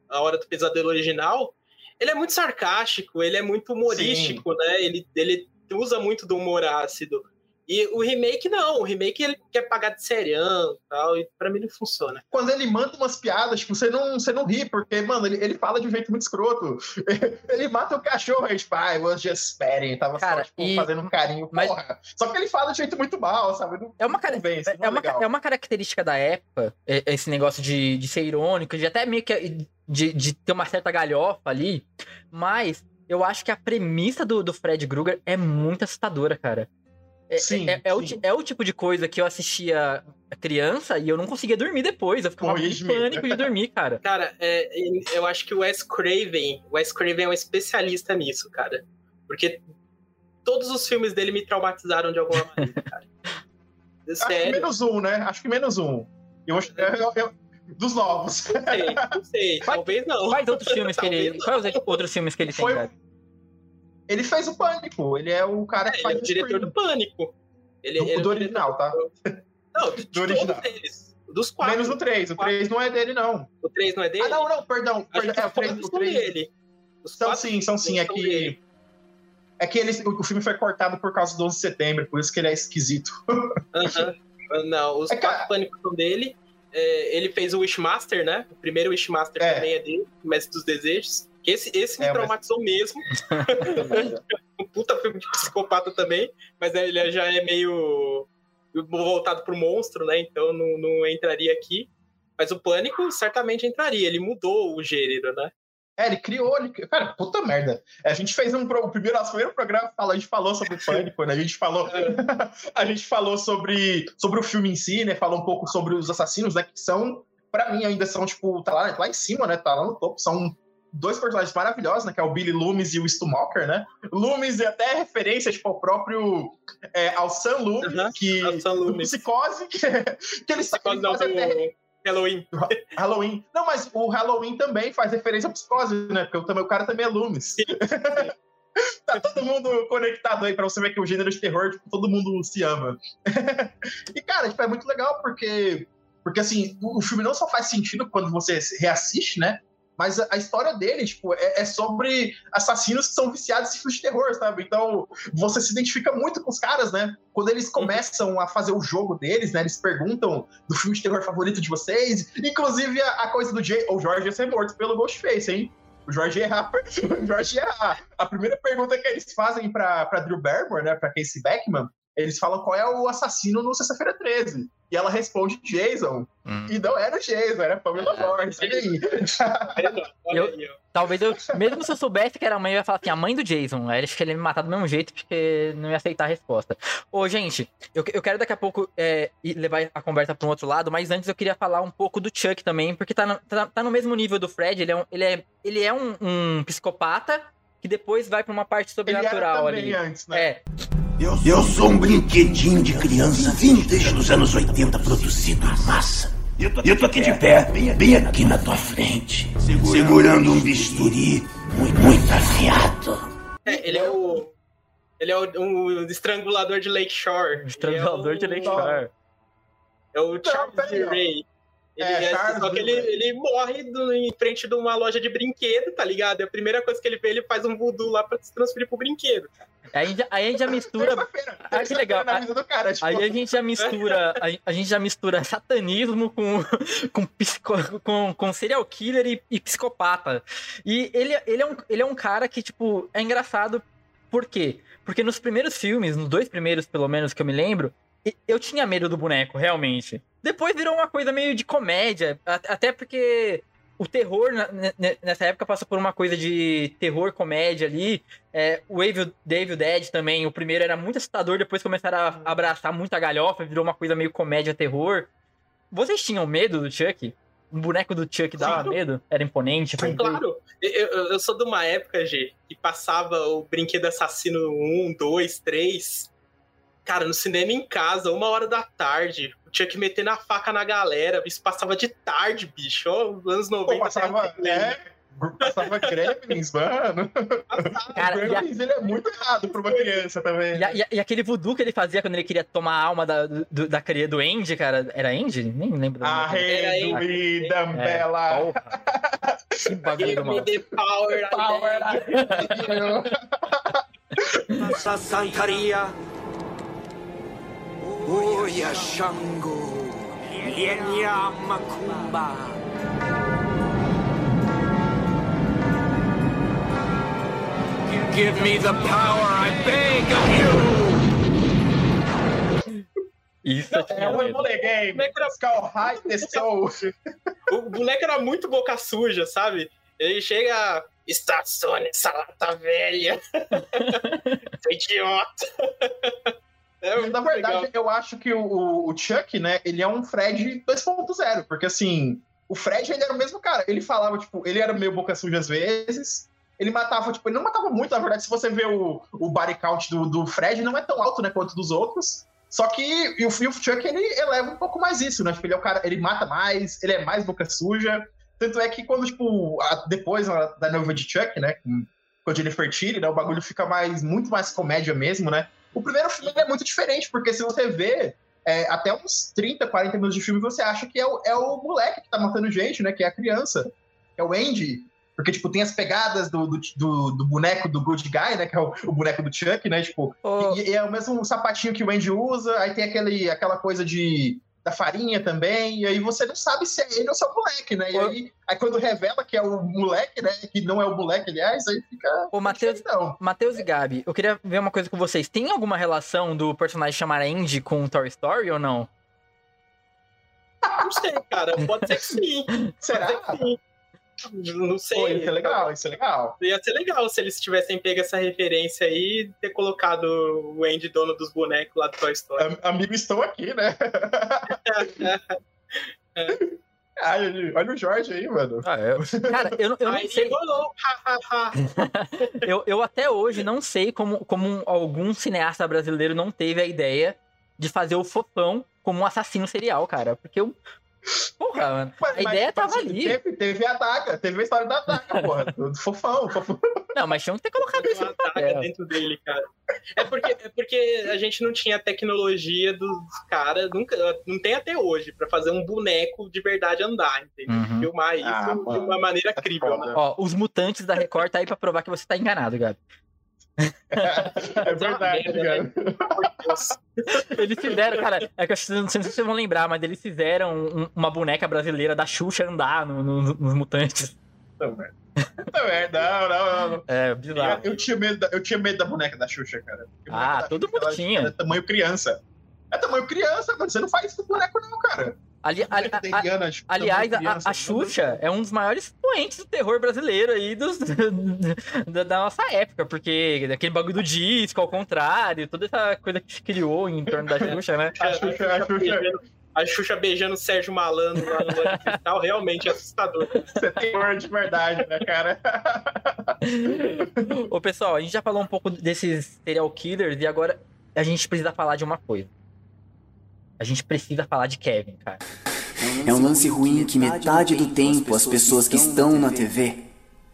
a Hora do Pesadelo original, ele é muito sarcástico, ele é muito humorístico, né? Ele, ele usa muito do humor ácido. E o remake não, o remake ele quer pagar de serião e tal, e pra mim não funciona. Quando ele manda umas piadas, tipo, você não, você não ri, porque, mano, ele, ele fala de um jeito muito escroto. Ele mata o cachorro, aí, tipo, I was just petting, tava Cara, só, tipo, e- fazendo um carinho, mas- porra. Só que ele fala de jeito muito mal, sabe? Não É uma, cara, convence, não é, uma, é uma característica da época, é- esse negócio de, de ser irônico, de até meio que de, de ter uma certa galhofa ali, mas eu acho que a premissa do, do Fred Krueger é muito assustadora, cara. É, Sim, é, é o, sim. ti- é o tipo de coisa que eu assistia criança e eu não conseguia dormir depois. Eu ficava medo. pânico de dormir, cara. Cara, é, eu acho que o Wes Craven, o Wes Craven é um especialista nisso, cara. Porque todos os filmes dele me traumatizaram de alguma maneira, cara. Acho que Sério, menos um, né? Acho que menos um. Eu acho eu- eu- eu- dos novos. não sei, não sei. Talvez não. Quais outros filmes que ele. Talvez Quais os outros filmes que ele tem, Foi- cara? Ele fez o Pânico. Ele é o cara que Ele faz é o diretor Scream. do Pânico. Ele, Do- ele é o do original, tá? Não, Do original. Dos quatro. Menos o 3. O 3 não é dele, não. O 3 não é dele? Ah, não, não, perdão. Perdão. que É, o os 3, quatro o são 3 dele. Os São sim, são sim. É que. dele. É que eles, o filme foi cortado por causa do 11 de setembro, por isso que ele é esquisito. Aham. Não, os É, quatro pânicos são dele. É, ele fez o Wishmaster, né? O primeiro Wishmaster É. também é dele, o Mestre dos Desejos. Que esse, esse me É, mas- traumatizou mesmo. um puta filme de psicopata também, mas ele já é meio voltado pro monstro, né? Então não, não entraria aqui. Mas o Pânico certamente entraria, ele mudou o gênero, né? É, ele criou. Ele... Cara, puta merda. É, A gente fez um. pro- O primeiro, nosso primeiro programa, a gente falou sobre o pânico, né? A gente falou. a gente falou sobre, sobre o filme em si, né? Falou um pouco sobre os assassinos, né? Que são pra mim ainda são, tipo, tá lá, lá em cima, né? Tá lá no topo. São dois personagens maravilhosos, né? Que é o Billy Loomis e o Stumocker, né? Loomis é até referência, tipo, ao próprio... É, ao Sam Loomis, Uhum, que... ao Sam Loomis. Psicose, que, que ele, Psicose não, até Halloween. Halloween. Não, mas o Halloween também faz referência à psicose, né? Porque o, também, o cara também é Loomis. tá todo mundo conectado aí pra você ver que o gênero de terror, tipo, todo mundo se ama. e, cara, tipo, é muito legal porque, porque assim, o filme não só faz sentido quando você reassiste, né? Mas a, a história dele, tipo, é, é sobre assassinos que são viciados em filmes de terror, sabe? Então, você se identifica muito com os caras, né? Quando eles começam a fazer o jogo deles, né? Eles perguntam do filme de terror favorito de vocês. Inclusive, a, a coisa do Jay... O Jorge ia ser morto pelo Ghostface, hein? O Jorge errar. O Jorge errar. A primeira pergunta que eles fazem pra, pra Drew Barrymore, né? Pra Casey Beckman, eles falam qual é o assassino no Sexta-feira 13. E ela responde Jason. Hum. E não era o Jason, era a Pamela. Olha aí. Olha Eu- aí, ó. Talvez eu, mesmo se eu soubesse que era a mãe, eu ia falar assim, a mãe do Jason. Aí acho que ele ia me matar do mesmo jeito, porque não ia aceitar a resposta. Ô, gente, eu, eu quero daqui a pouco é, levar a conversa para um outro lado, mas antes eu queria falar um pouco do Chuck também, porque tá no, tá, tá no mesmo nível do Fred. Ele é um, ele é, ele é um, um psicopata que depois vai pra uma parte Ele era sobrenatural ali. antes, né? É, Eu sou um brinquedinho de criança vintage dos anos 80 produzido em massa. E eu tô, eu tô aqui de pé, bem, aqui na tua frente, segurando um bisturi muito, muito afiado. É, ele é o. Ele é o, um estrangulador de Lakeshore. estrangulador de é o- Lakeshore. É o Charles peraí, ó. Ray. Ele É, é, Charles só que ele, Ray. ele morre do- em frente de uma loja de brinquedo, tá ligado? E a primeira coisa que ele vê, ele faz um voodoo lá pra se transferir pro brinquedo. Aí, a gente- aí a gente já mistura Terça-feira. Ah, que legal. Na vida do cara, tipo, Aí a gente já mistura, a, gente já mistura satanismo com, com, psico- com, com serial killer e, e psicopata. E ele, ele, é um, ele é um cara que, tipo, é engraçado. Por quê? Porque nos primeiros filmes, nos dois primeiros, pelo menos, que eu me lembro, eu tinha medo do boneco, realmente. Depois virou uma coisa meio de comédia, até porque o terror nessa época passou por uma coisa de terror, comédia ali. É, o Evil, The Evil Dead também, o primeiro era muito assustador, depois começaram a abraçar muita galhofa, virou uma coisa meio comédia, terror. Vocês tinham medo do Chuck? O boneco do Chuck dava medo? Era imponente? Sim, claro. Eu, eu- eu sou de uma época, G, que passava o Brinquedo Assassino 1, 2, 3. Cara, no cinema em casa, uma hora da tarde. Tinha que meter na faca na galera. Isso passava de tarde, bicho. Ó, anos 90. Pô, passava, é, passava Gremlins, mano. Cara, o e, a- Gremlins, ele é muito errado pra uma criança também. e a- e a- e aquele voodoo que ele fazia quando ele queria tomar a alma da, do, da cria do Andy, cara. Era Andy? Nem lembro. do nome daquele. Arreduída, É, Bela. porra. Que bagulho Give do me mal. the power. Power Santaria. Oya Shango. Lienya Macumba. Give me the power, I beg of you! Isso eu É tinha um medo. mole game. Como é que era- Skull High the Soul. O boneco era muito boca suja, sabe? Ele chega. Estacione essa lata velha. Idiota. É Na verdade, legal. eu acho que o, o Chuck, né, ele é um Fred 2.0, porque assim, o Fred ele era o mesmo cara. Ele falava, tipo, ele era meio boca suja às vezes. Ele matava, tipo, ele não matava muito, na verdade, se você vê o, o body count do, do Fred, não é tão alto, né, quanto dos outros. Só que e o, o Chuck, ele eleva um pouco mais isso, né? Tipo, ele é o cara, ele mata mais, ele é mais boca suja. Tanto é que quando, tipo, a- depois a- da noiva de Chuck, né, com, a Jennifer Tilly, né, o bagulho fica mais, muito mais comédia mesmo, né? O primeiro filme é muito diferente, porque se você vê é, até uns 30, 40 minutos de filme, você acha que é o, é o moleque que tá matando gente, né? Que é a criança. É o Andy. Porque, tipo, tem as pegadas do, do, do- do boneco do Good Guy, né? Que é o, o boneco do Chuck, né? Tipo, Ô, e, e é o mesmo sapatinho que o Andy usa, aí tem aquele, aquela coisa de da farinha também, e aí você não sabe se é ele ou se é o moleque, né? E aí, aí quando revela que é o moleque, né? Que não é o moleque, aliás, aí fica. Ô, Matheus. Matheus e Gabi, eu queria ver uma coisa com vocês. Tem alguma relação do personagem chamar Andy com Toy Story ou não? Não sei, cara. Pode ser que sim. Será? Pode ser que sim. Não sei. Pô, isso é legal, isso é legal. Ia ser legal se eles tivessem pego essa referência aí e ter colocado o Andy, dono dos bonecos lá do Toy Story. Am- Amigos estão aqui, né? Ai, olha o Jorge aí, mano. Ah, eu- Cara, eu, não- eu não sei. Eu, eu até hoje não sei como, como algum cineasta brasileiro não teve a ideia de fazer o fofão como um assassino serial, cara. Porque eu. Porra, mano. Mas- A ideia mas, tava assim, ali. Teve, teve a daga, teve a história da daga, porra. do Fofão, fofão. Não, mas tinham que ter colocado isso. ataca É. dentro dele, cara. É porque, é porque a gente não tinha a tecnologia dos caras, nunca, não tem até hoje, pra fazer um boneco de verdade andar, entendeu? Uhum. Filmar isso Ah, de uma maneira É crível, foda. né? Ó, os mutantes da Record tá aí pra provar que você tá enganado, Gabi. É verdade, cara. Eles fizeram, cara, é que eu não sei se vocês vão lembrar, mas eles fizeram um- uma boneca brasileira da Xuxa andar no- no- nos mutantes. Puta merda. Puta merda, não, não, não. É, Eu, bizarro. eu tinha medo da, eu tinha medo da boneca da Xuxa, cara. Ah, todo Xuxa, mundo ela- tinha. ela É tamanho criança. É tamanho criança, mano. Você não faz isso com boneco, não, cara. Ali, ali- Boneca a- da Indiana, tipo, aliás, a, a Xuxa é um dos maiores expoentes do terror brasileiro aí dos, da, da nossa época, porque aquele bagulho do disco, ao contrário, toda essa coisa que se criou em torno da Xuxa, né? A Xuxa, a Xuxa, beijando, a Xuxa beijando o Sérgio Malandro lá no de Cristal, realmente é assustador. você tem horror de verdade, né, cara? Ô, pessoal, a gente já falou um pouco desses serial killers e agora a gente precisa falar de uma coisa. A gente precisa falar de Kevin, cara. É um lance ruim que metade do tempo as pessoas que estão na TV,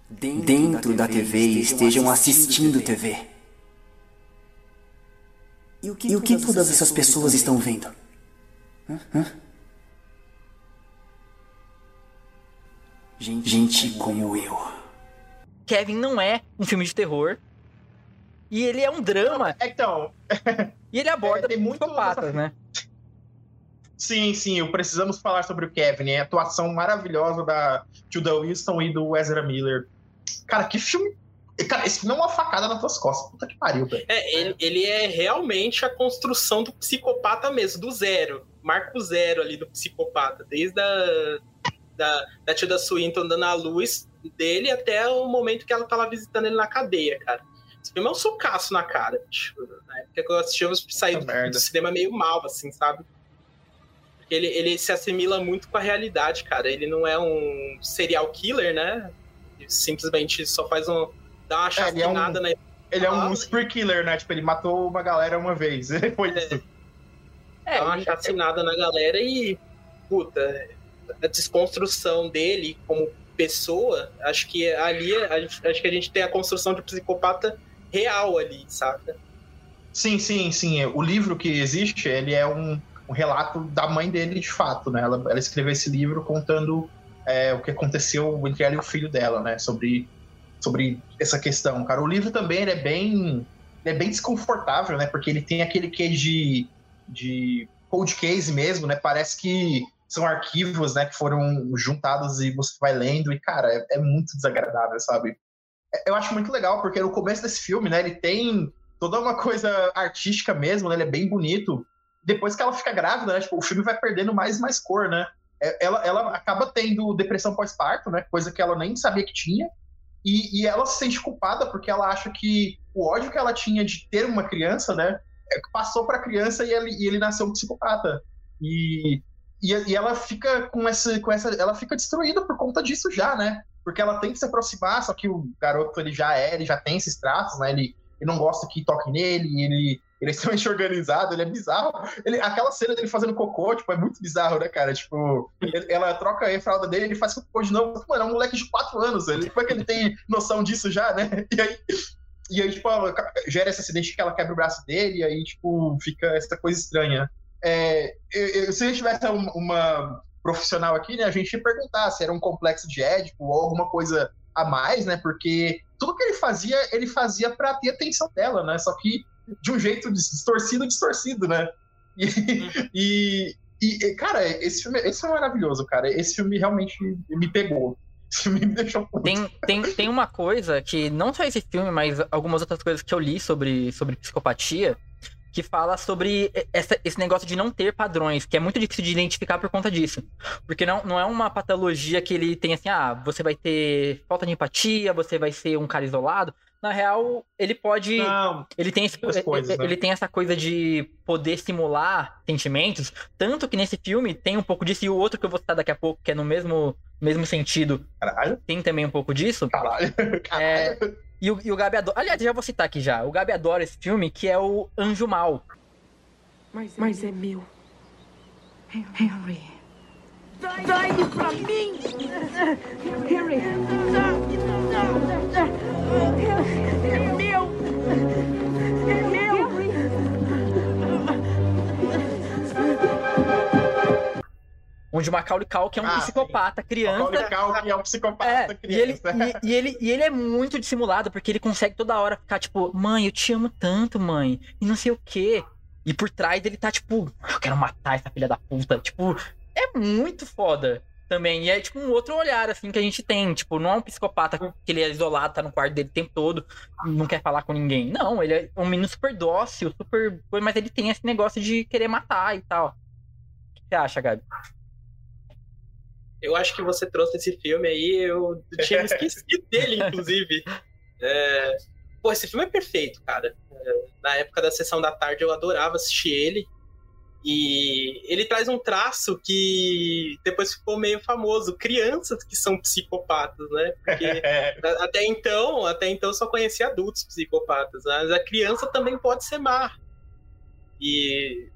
dentro da TV, estejam assistindo TV. E o que todas essas pessoas estão vendo? Hã? Gente como eu. Kevin não é um filme de terror. E ele é um drama. Então, E ele aborda É, tem muito psicopatas, dessa- né? Sim, sim, precisamos falar sobre o Kevin. A atuação maravilhosa da Tilda Winston e do Ezra Miller. Cara, que filme. Cara, esse filme é uma facada nas tuas costas. Puta que pariu, velho. É, ele, ele é realmente a construção do psicopata mesmo, do zero. Marco zero ali do psicopata. Desde a da, da Tilda Swinton dando a luz dele até o momento que ela tá lá visitando ele na cadeia, cara. Esse filme é um socaço na cara, bicho. Na época que eu eu saí do, do cinema meio mal, assim, sabe? Porque ele, ele se assimila muito com a realidade, cara. Ele não é um serial killer, né? Ele simplesmente só faz um. dá uma É, ele é um- chacinada na Ele é um spree killer, né? Tipo, ele matou uma galera uma vez. Foi isso. É, dá uma ele- chacinada na galera e, puta, a desconstrução dele como pessoa, acho que ali, acho que a gente tem a construção de um psicopata real ali, saca? Sim, sim, sim. O livro que existe, ele é um, um relato da mãe dele, de fato, né? Ela, ela escreveu esse livro contando é, o que aconteceu entre ela e o filho dela, né? Sobre, sobre essa questão, cara. O livro também é bem é bem desconfortável, né? Porque ele tem aquele que de, de cold case mesmo, né? Parece que são arquivos, né? Que foram juntados e você vai lendo e, cara, é, é muito desagradável, sabe? É- Eu acho muito legal, porque no começo desse filme, né? Ele tem toda uma coisa artística mesmo, né? Ele é bem bonito. Depois que ela fica grávida, né? Tipo, o filme vai perdendo mais e mais cor, né? É- Ela, ela acaba tendo depressão pós-parto, né? Coisa que ela nem sabia que tinha. E, e ela se sente culpada porque ela acha que o ódio que ela tinha de ter uma criança, né? é, Passou pra criança e ele, e ele nasceu um psicopata. E, e, e ela fica com essa, com essa. Ela fica destruída por conta disso já, né? Porque ela tem que se aproximar, só que o garoto ele já é, ele já tem esses traços, né? Ele, ele não gosta que toque nele, ele, ele é extremamente organizado, ele é bizarro. Ele, aquela cena dele fazendo cocô, tipo, é muito bizarro, né, cara? Tipo, ele- ela troca a fralda dele, ele faz cocô de novo. Mano, é um moleque de 4 anos, ele, como é que ele tem noção disso já, né? E aí, e aí tipo, ela gera esse acidente que ela quebra o braço dele, e aí, tipo, fica essa coisa estranha. É, eu- eu- se a gente tivesse um- uma profissional aqui, né, a gente ia perguntar se era um complexo de Édipo ou alguma coisa a mais, né? Porque tudo que ele fazia, ele fazia pra ter atenção dela, né? Só que de um jeito distorcido, distorcido, né? E, e, e, cara, esse filme, esse filme é maravilhoso, cara. Esse filme realmente me pegou. Esse filme me deixou puto. Tem, tem, tem uma coisa que, não só esse filme, mas algumas outras coisas que eu li sobre, sobre psicopatia, que fala sobre essa- esse negócio de não ter padrões, que é muito difícil de identificar por conta disso. Porque não, não é uma patologia que ele tem assim, ah, você vai ter falta de empatia, você vai ser um cara isolado. Na real, ele pode. Não, Ele tem, esse- Muitas coisas, ele, né? ele tem essa coisa de poder simular sentimentos. Tanto que nesse filme tem um pouco disso, e o outro que eu vou citar daqui a pouco, que é no mesmo, mesmo sentido, caralho, tem também um pouco disso. caralho, caralho. É, e, o, e o Gabi adora. Aliás, já vou citar aqui já. O Gabi adora esse filme, que é o Anjo Mal. Mas é meu. Harry. Dá ele pra mim! Harry! É meu! É meu! Onde o Macaulay Culkin é um Ah, psicopata, criança. Macaulay Culkin é um psicopata É, e ele, criança. e, e ele, e ele é muito dissimulado, porque ele consegue toda hora ficar tipo, mãe, eu te amo tanto, mãe, e não sei o quê. E por trás ele tá tipo, eu quero matar essa filha da puta. Tipo, é muito foda também. E é tipo um outro olhar, assim, que a gente tem. Tipo, não é um psicopata que ele é isolado, tá no quarto dele o tempo todo, não quer falar com ninguém. Não, ele é um menino super dócil, super. Mas ele tem esse negócio de querer matar e tal. O que você acha, Gabi? Eu acho que você trouxe esse filme aí, eu tinha me esquecido dele, inclusive. É, Pô, esse filme é perfeito, cara. É, Na época da sessão da tarde eu adorava assistir ele. E ele traz um traço que depois ficou meio famoso. Crianças que são psicopatas, né? Porque a- até então, até então eu só conhecia adultos psicopatas, né? mas a criança também pode ser má. E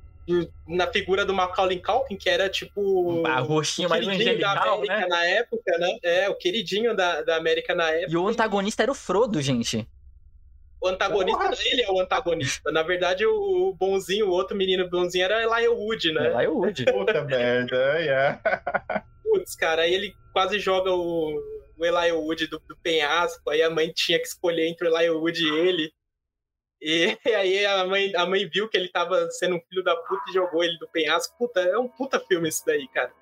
na figura do Macaulay Culkin, que era tipo roxinho, o mais queridinho da angelical, América né? na época, né? É, o queridinho da, da América na época. E o antagonista era o Frodo, gente. O antagonista, Porra. ele é o antagonista. Na verdade, o, o bonzinho, o outro menino bonzinho era Elijah Wood, né? É o Woody. Puta merda, yeah. Putz, cara, aí ele quase joga o, o Elijah Wood do, do penhasco, aí a mãe tinha que escolher entre o Elijah Wood e ele. E aí a mãe, a mãe viu que ele tava sendo um filho da puta e jogou ele do penhasco. Puta, é um puta filme isso daí, cara.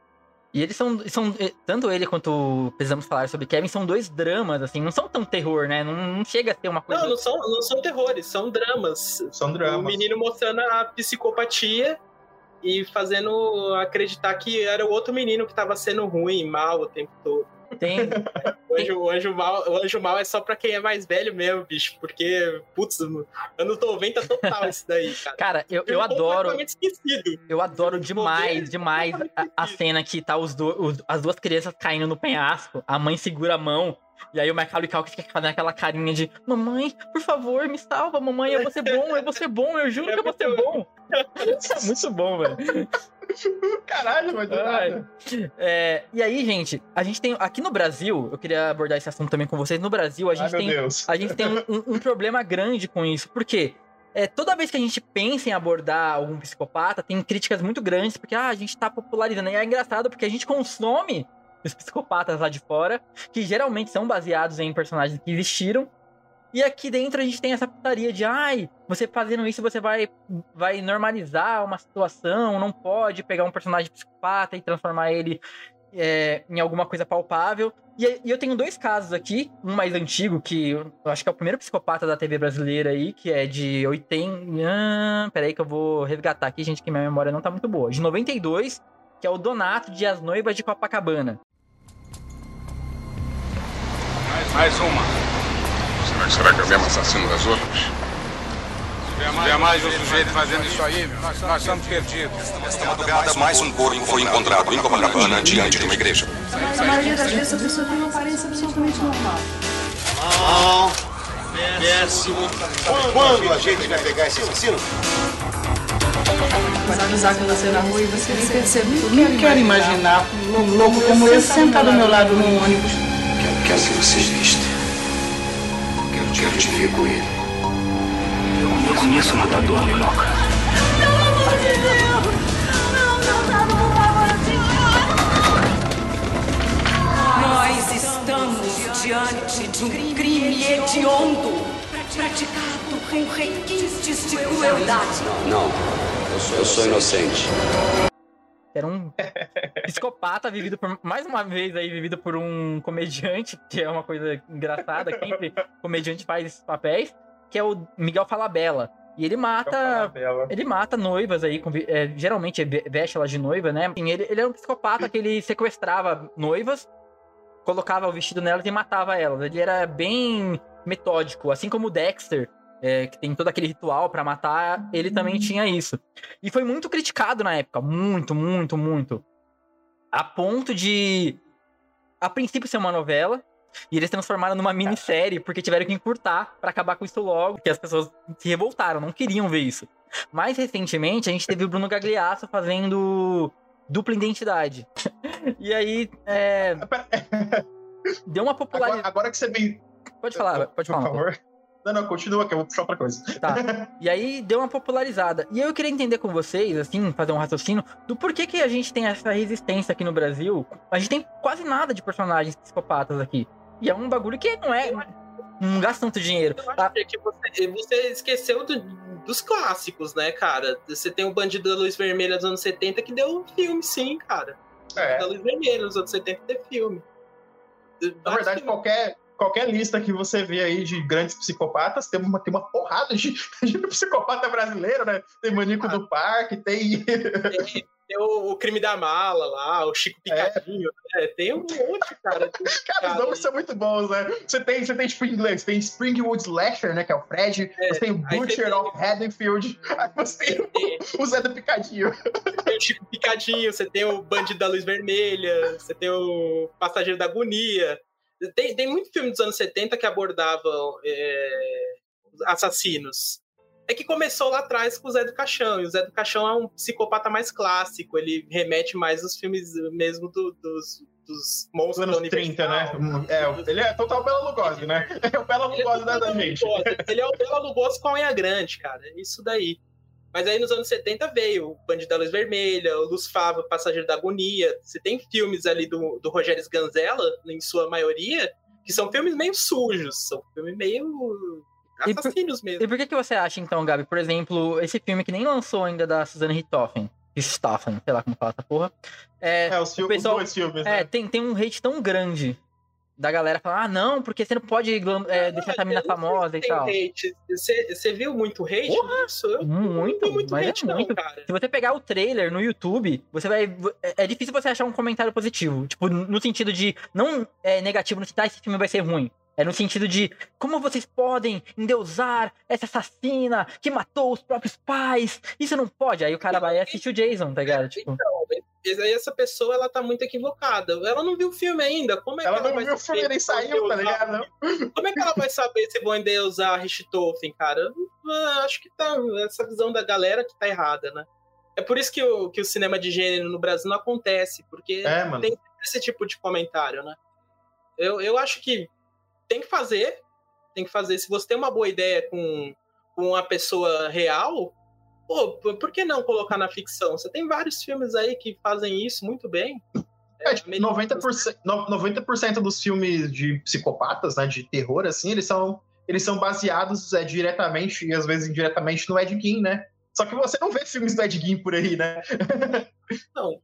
E eles são, são. eh, Tanto ele quanto o precisamos falar sobre Kevin são dois dramas, assim, não são tão terror, né? Não, não chega a ser uma coisa. Não, não são, não são terrores, são dramas. São O dramas. menino mostrando a psicopatia e fazendo acreditar que era o outro menino que tava sendo ruim, mal o tempo todo. Tem, O anjo, o anjo, mal, o anjo mal é só pra quem é mais velho mesmo, bicho. Porque, putz, anos 90 total isso daí, cara. cara, eu, eu Filme adoro. esquecido. Eu adoro demais, demais a, a cena que tá os, do- os- as duas crianças caindo no penhasco, a mãe segura a mão, e aí o Macaulay Culkin fica fazendo aquela carinha de Mamãe, por favor, me salva, mamãe, eu vou ser bom, eu vou ser bom, eu juro que eu vou ser bom. É muito bom, velho. Caralho, mas do Ai. nada. É, e aí, gente, a gente tem. Aqui no Brasil, eu queria abordar esse assunto também com vocês. No Brasil, a Ai, gente meu tem a gente tem um, um- um problema grande com isso. Por quê? É, toda vez que a gente pensa em abordar algum psicopata, tem críticas muito grandes, porque ah, a gente tá popularizando. E é engraçado porque a gente consome os psicopatas lá de fora, que geralmente são baseados em personagens que existiram. E aqui dentro a gente tem essa putaria de, ai, você fazendo isso você vai, vai normalizar uma situação, não pode pegar um personagem psicopata e transformar ele é, em alguma coisa palpável. E, e eu tenho dois casos aqui, um mais antigo, que eu acho que é o primeiro psicopata da TV brasileira aí, que é de 80. Ah, peraí que eu vou resgatar aqui, gente, que minha memória não tá muito boa. De 92, que é o Donato de As Noivas de Copacabana. Mais uma. Será que, será que é o mesmo assassino das outras? Se tiver mais um sujeito fazendo isso aí, nós, nós estamos perdidos. Esta madrugada, mais um corpo foi encontrado em Copacabana diante de uma igreja. A maioria das vezes a pessoa tem uma aparência absolutamente normal. Não. Péssimo. Quando a gente vai pegar esse assassino? Vai cruzar com você na rua e você nem percebe tudo. Não quero imaginar um louco como esse sentado ao meu lado num ônibus. Quero que assim você exista. Quero te, quero te ver com ele. Eu conheço o matador, Minoca. Nós estamos diante de um crime hediondo, praticado com requintes de crueldade. Não. Eu sou, eu sou inocente. Era um psicopata vivido por. Mais uma vez aí, vivido por um comediante, que é uma coisa engraçada, que sempre comediante faz esses papéis, que é o Miguel Falabella. E ele mata. Ele mata noivas aí, com é, geralmente ve- veste elas de noiva, né? Assim, ele, ele era um psicopata que ele sequestrava noivas, colocava o vestido nelas e matava elas. Ele era bem metódico. Assim como o Dexter, é, que tem todo aquele ritual pra matar, ele também tinha isso. E foi muito criticado na época. Muito, muito, muito. A ponto de. A princípio ser uma novela. E eles transformaram numa minissérie porque tiveram que encurtar pra acabar com isso logo. Porque as pessoas se revoltaram, não queriam ver isso. Mais recentemente, a gente teve o Bruno Gagliasso fazendo dupla identidade. e aí, é... deu uma popularidade. Agora, agora que você me. Pode falar, pode Por falar. favor. Não, não, continua que eu vou puxar outra coisa. Tá. E aí deu uma popularizada. E eu queria entender com vocês, assim, fazer um raciocínio do porquê que a gente tem essa resistência aqui no Brasil. A gente tem quase nada de personagens psicopatas aqui. E é um bagulho que não é. Não gasta tanto dinheiro. Eu acho que você, você esqueceu do- dos clássicos, né, cara? Você tem o Bandido da Luz Vermelha dos anos 70 que deu filme, sim, cara. É. Da Luz Vermelha nos anos 70 teve filme. Na verdade, qualquer, qualquer lista que você vê aí de grandes psicopatas, tem uma, tem uma porrada de, de psicopata brasileiro, né? Tem Manico do Parque, tem. Tem, tem o, o Crime da Mala lá, o Chico Picadinho. né? Tem um monte, cara. de Cara, os nomes são muito bons, né? Você tem, você tem tipo, em inglês, tem Springwood Slasher, né? Que é o Fred. você tem o aí Butcher tem- of Haddonfield. Aí você tem o, o Zé do Picadinho. Você tem o Chico Picadinho, você tem o Bandido da Luz Vermelha, você tem o Passageiro da Agonia. Tem, tem muito filme dos anos 70 que abordavam é, assassinos. É que começou lá atrás com o Zé do Caixão, e o Zé do Caixão é um psicopata mais clássico, ele remete mais aos filmes mesmo do- dos, dos monstros Dos anos da 30, né? Universal. É, ele é total Bela Lugosi, né? É o Bela Lugosi da, da gente. Ele é o Bela Lugosi com a unha grande, cara. É Isso daí. Mas aí nos anos 70 veio o Bandido da Luz Vermelha, o Luz Fava, Passageiro da Agonia. Você tem filmes ali do, do Rogério Sganzella, em sua maioria, que são filmes meio sujos. São filmes meio E por- assassinos mesmo. E por que, que você acha, então, Gabi, por exemplo, esse filme que nem lançou ainda da Suzanne Richthofen, Richthofen, sei lá como fala essa porra. É, É, os, o filmes, pessoal- os dois filmes, é, né? tem, tem um hate tão grande da galera falando, ah, não, porque você não pode é, deixar essa mina famosa e tal. hate. Você, você viu muito hate nisso? Eu Muito, muito mas hate, é não, muito. cara. Se você pegar o trailer no YouTube, você vai. É é difícil você achar um comentário positivo. Tipo, no sentido de. Não é negativo no sentido, ah, esse filme vai ser ruim. É no sentido de como vocês podem endeusar essa assassina que matou os próprios pais. Isso não pode. Aí o cara vai assistir o Jason, tá ligado? Tipo, Mas aí essa pessoa, ela tá muito equivocada. Ela não viu o filme ainda. Como é Ela que ela não vai viu o filme, nem saiu, tá ligado? Como é que ela vai saber se vão endeusar Richthofen, cara? Eu acho que tá essa visão da galera que tá errada, né? É por isso que o, que o cinema de gênero no Brasil não acontece, porque É, mano. tem esse tipo de comentário, né? Eu, eu acho que tem que fazer, tem que fazer. Se você tem uma boa ideia com, com uma pessoa real, pô, por que não colocar na ficção? Você tem vários filmes aí que fazem isso muito bem. É, tipo, 90%, no- 90% dos filmes de psicopatas, né, de terror, assim, eles são, eles são baseados é, diretamente e às vezes indiretamente no Ed Gein, né? Só que você não vê filmes do Ed Gein por aí, né? Não.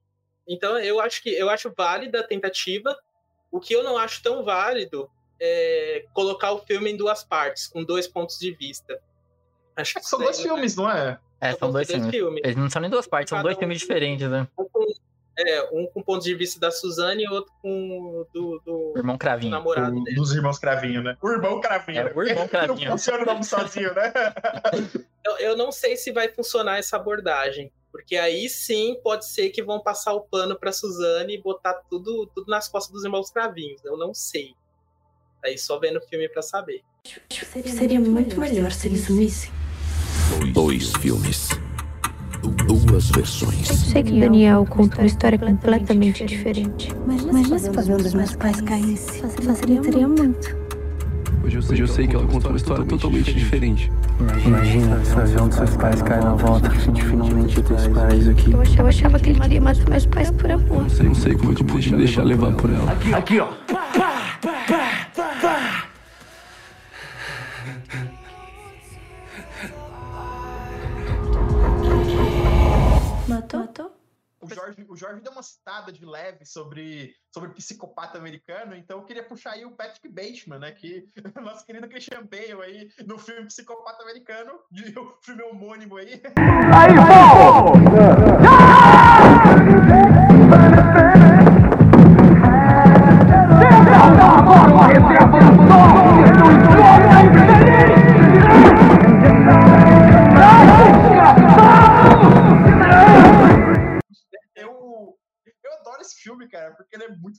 Então eu acho que eu acho válida a tentativa. O que eu não acho tão válido é colocar o filme em duas partes, com dois pontos de vista. Acho que São dois filmes, não é? é, são dois dois filmes. filmes. Eles não são nem duas partes, são dois um- filmes diferentes, né? Um com, é, um com o ponto de vista da Suzane e outro com o do, do O irmão Cravinho. namorado O- dele. dos irmãos Cravinho, né? O irmão Cravinho. É, o irmão Não Cravinho. funciona o nome sozinho, né? Eu, eu não sei se vai funcionar essa abordagem. Porque aí sim pode ser que vão passar o pano pra Suzane e botar tudo, tudo nas costas dos irmãos cravinhos. Eu não sei. Aí só vendo o filme pra saber. Seria muito melhor se eles sumissem. Dois filmes. Duas versões. Sei que Daniel conta uma história completamente diferente. Imagina se pavão dos meus pais caísse. Facilitaria muito. Hoje eu, sei, Hoje eu sei que ela contou uma história totalmente diferente. Imagina se o avião dos seus pais cai na volta. A gente finalmente ter esse paraíso aqui. Eu achava, eu achava que ele queria matar meus pais por amor. Não sei, não sei como é que eu pude me deixar levar por ela. Aqui, ó. Matou? Matou? O Jorge, o Jorge deu uma citada de leve sobre, sobre psicopata americano, então eu queria puxar aí o Patrick Bateman, né? Que nosso querido Christian Bale aí, no filme Psicopata Americano, de, o filme homônimo aí. Agora,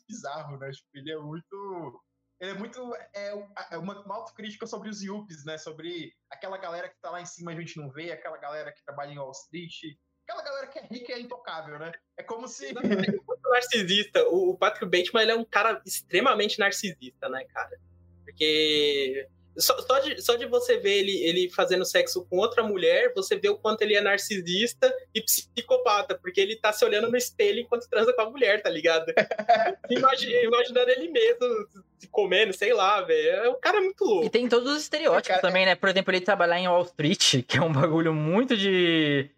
bizarro, né? Tipo, ele é muito. Ele é muito. É, é uma, uma autocrítica sobre os Yuppies, né? Sobre aquela galera que tá lá em cima a gente não vê, aquela galera que trabalha em Wall Street, aquela galera que é rica e é intocável, né? É como se. narcisista. O Patrick Bateman ele é um cara extremamente narcisista, né, cara? Porque só, só, de, só de você ver ele, ele fazendo sexo com outra mulher, você vê o quanto ele é narcisista e psicopata, porque ele tá se olhando no espelho enquanto transa com a mulher, tá ligado? Imagina, imaginando ele mesmo se comendo, sei lá, velho. É um cara muito louco. E tem todos os estereótipos cara, também, né? Por exemplo, ele trabalhar em Wall Street, que é um bagulho muito de.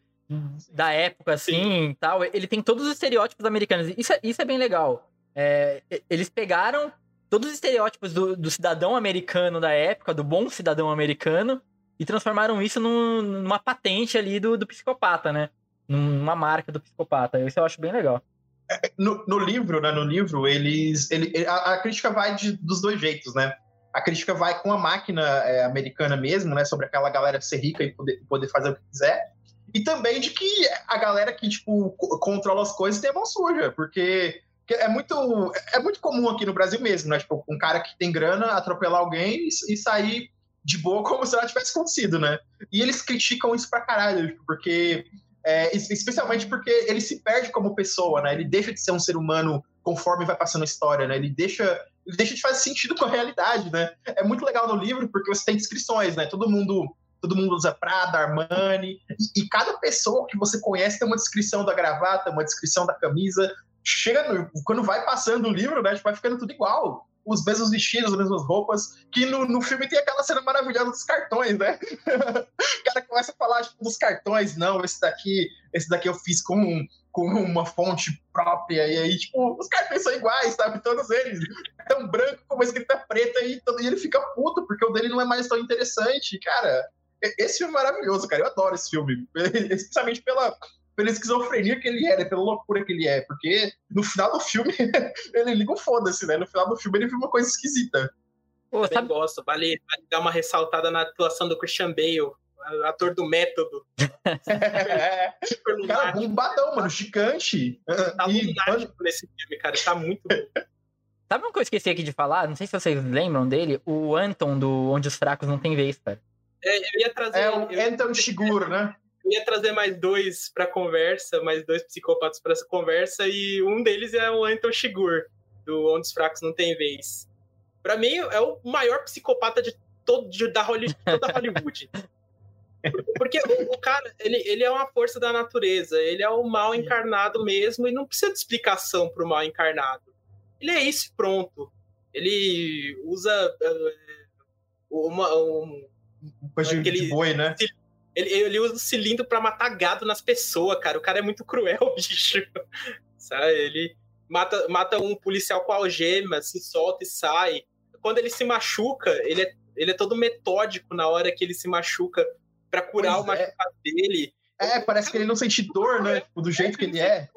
da época, assim, e tal. Ele tem todos os estereótipos americanos. Isso é, isso é bem legal. É, eles pegaram todos os estereótipos do, do, cidadão americano da época, do bom cidadão americano, e transformaram isso num, numa patente ali do, do psicopata, né? Numa marca do psicopata. Isso eu acho bem legal. É, no, no livro, né? No livro, eles. Ele, a, a crítica vai de, dos dois jeitos, né? A crítica vai com a máquina é, americana mesmo, né? Sobre aquela galera ser rica e poder, poder fazer o que quiser. E também de que a galera que, tipo, controla as coisas tem a mão suja, porque é muito, é muito comum aqui no Brasil mesmo, né? Tipo, um cara que tem grana atropelar alguém e, e sair de boa como se nada tivesse acontecido, né? E eles criticam isso pra caralho, tipo, porque. É, especialmente porque ele se perde como pessoa, né? Ele deixa de ser um ser humano conforme vai passando a história, né? Ele deixa, ele deixa de fazer sentido com a realidade, né? É muito legal no livro porque você tem descrições, né? Todo mundo todo mundo usa Prada, Armani, e, e, cada pessoa que você conhece tem uma descrição da gravata, uma descrição da camisa, chega no, quando vai passando o livro, né, tipo, vai ficando tudo igual. Os mesmos vestidos, as mesmas roupas, que no, no filme tem aquela cena maravilhosa dos cartões, né? o cara começa a falar tipo, dos cartões, não, esse daqui, esse daqui eu fiz com, com uma fonte própria, e aí, tipo, os cartões são iguais, sabe? Todos eles. Tão branco com escrita preta, e, e ele fica puto, porque o dele não é mais tão interessante. Cara, esse filme é maravilhoso, cara. Eu adoro esse filme. Especialmente pela, pela esquizofrenia que ele é, né? pela loucura que ele é. Porque no final do filme, ele liga o foda-se, né? No final do filme ele viu uma coisa esquisita. Pô, sabe... gosto, vale, vale dar uma ressaltada na atuação do Christian Bale, ator do método. é, cara, bombadão, mano, gigante. Tá e, nesse filme, cara, tá muito bom. Sabe uma coisa que eu esqueci aqui de falar? Não sei se vocês lembram dele, o Anton do Onde os Fracos Não Tem Vez, cara. É, eu ia trazer. É o Anton Shiguro, né? Ia trazer mais dois para conversa, mais dois psicopatas para essa conversa, e um deles é o Anton Shigur, do Onde os Fracos Não Tem Vez. Para mim, é o maior psicopata de, todo, de, da Hollywood, toda Hollywood. Porque o, o, cara, ele, ele é uma força da natureza, ele é o mal encarnado mesmo, e não precisa de explicação pro mal encarnado. Ele é isso pronto. Ele usa uh, uma, um, Coisa aquele, de boi, né? Ele, ele usa o cilindro para matar gado nas pessoas, cara. O cara é muito cruel, bicho. Sabe? Ele mata, mata um policial com algema, se solta e sai. Quando ele se machuca, ele é, ele é todo metódico na hora que ele se machuca para curar pois o é. machucado dele. É, parece que ele não sente dor, né? Tipo, do jeito que ele é.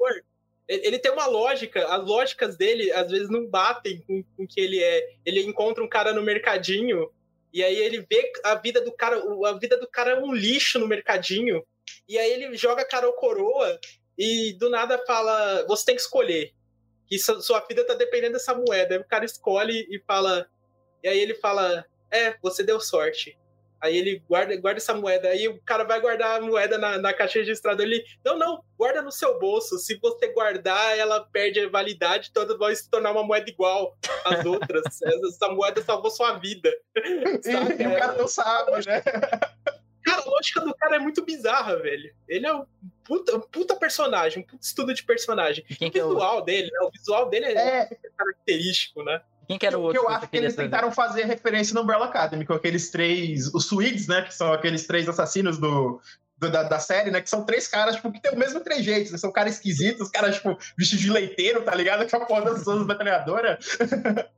Ele tem uma lógica, as lógicas dele às vezes não batem com o que ele é. Ele encontra um cara no mercadinho e aí ele vê a vida do cara, a vida do cara é um lixo no mercadinho. E aí ele joga cara coroa e do nada fala: você tem que escolher. Que sua vida tá dependendo dessa moeda. Aí o cara escolhe e fala. E aí ele fala: É, você deu sorte. Aí ele guarda, guarda essa moeda. Aí o cara vai guardar a moeda na, na caixa registrada. Ele, não, não, guarda no seu bolso. Se você guardar, ela perde a validade, todas vão se tornar uma moeda igual às outras. essa moeda salvou sua vida. E, e o cara não sabe, né? Cara, a lógica do cara é muito bizarra, velho. Ele é um puta, um puta personagem, um puta estudo de personagem. o visual é o... dele, né? O visual dele é, é... característico, né? Quem que era o outro? Que eu acho que eles tentaram fazer referência no Umbrella Academy, com aqueles três, os Swedes, né, que são aqueles três assassinos do, do da, da, série, né, que são três caras, tipo, que tem o mesmo trejeito, né, são caras esquisitos, caras, tipo, vestidos de leiteiro, tá ligado? Que é a porra das da metralhadora.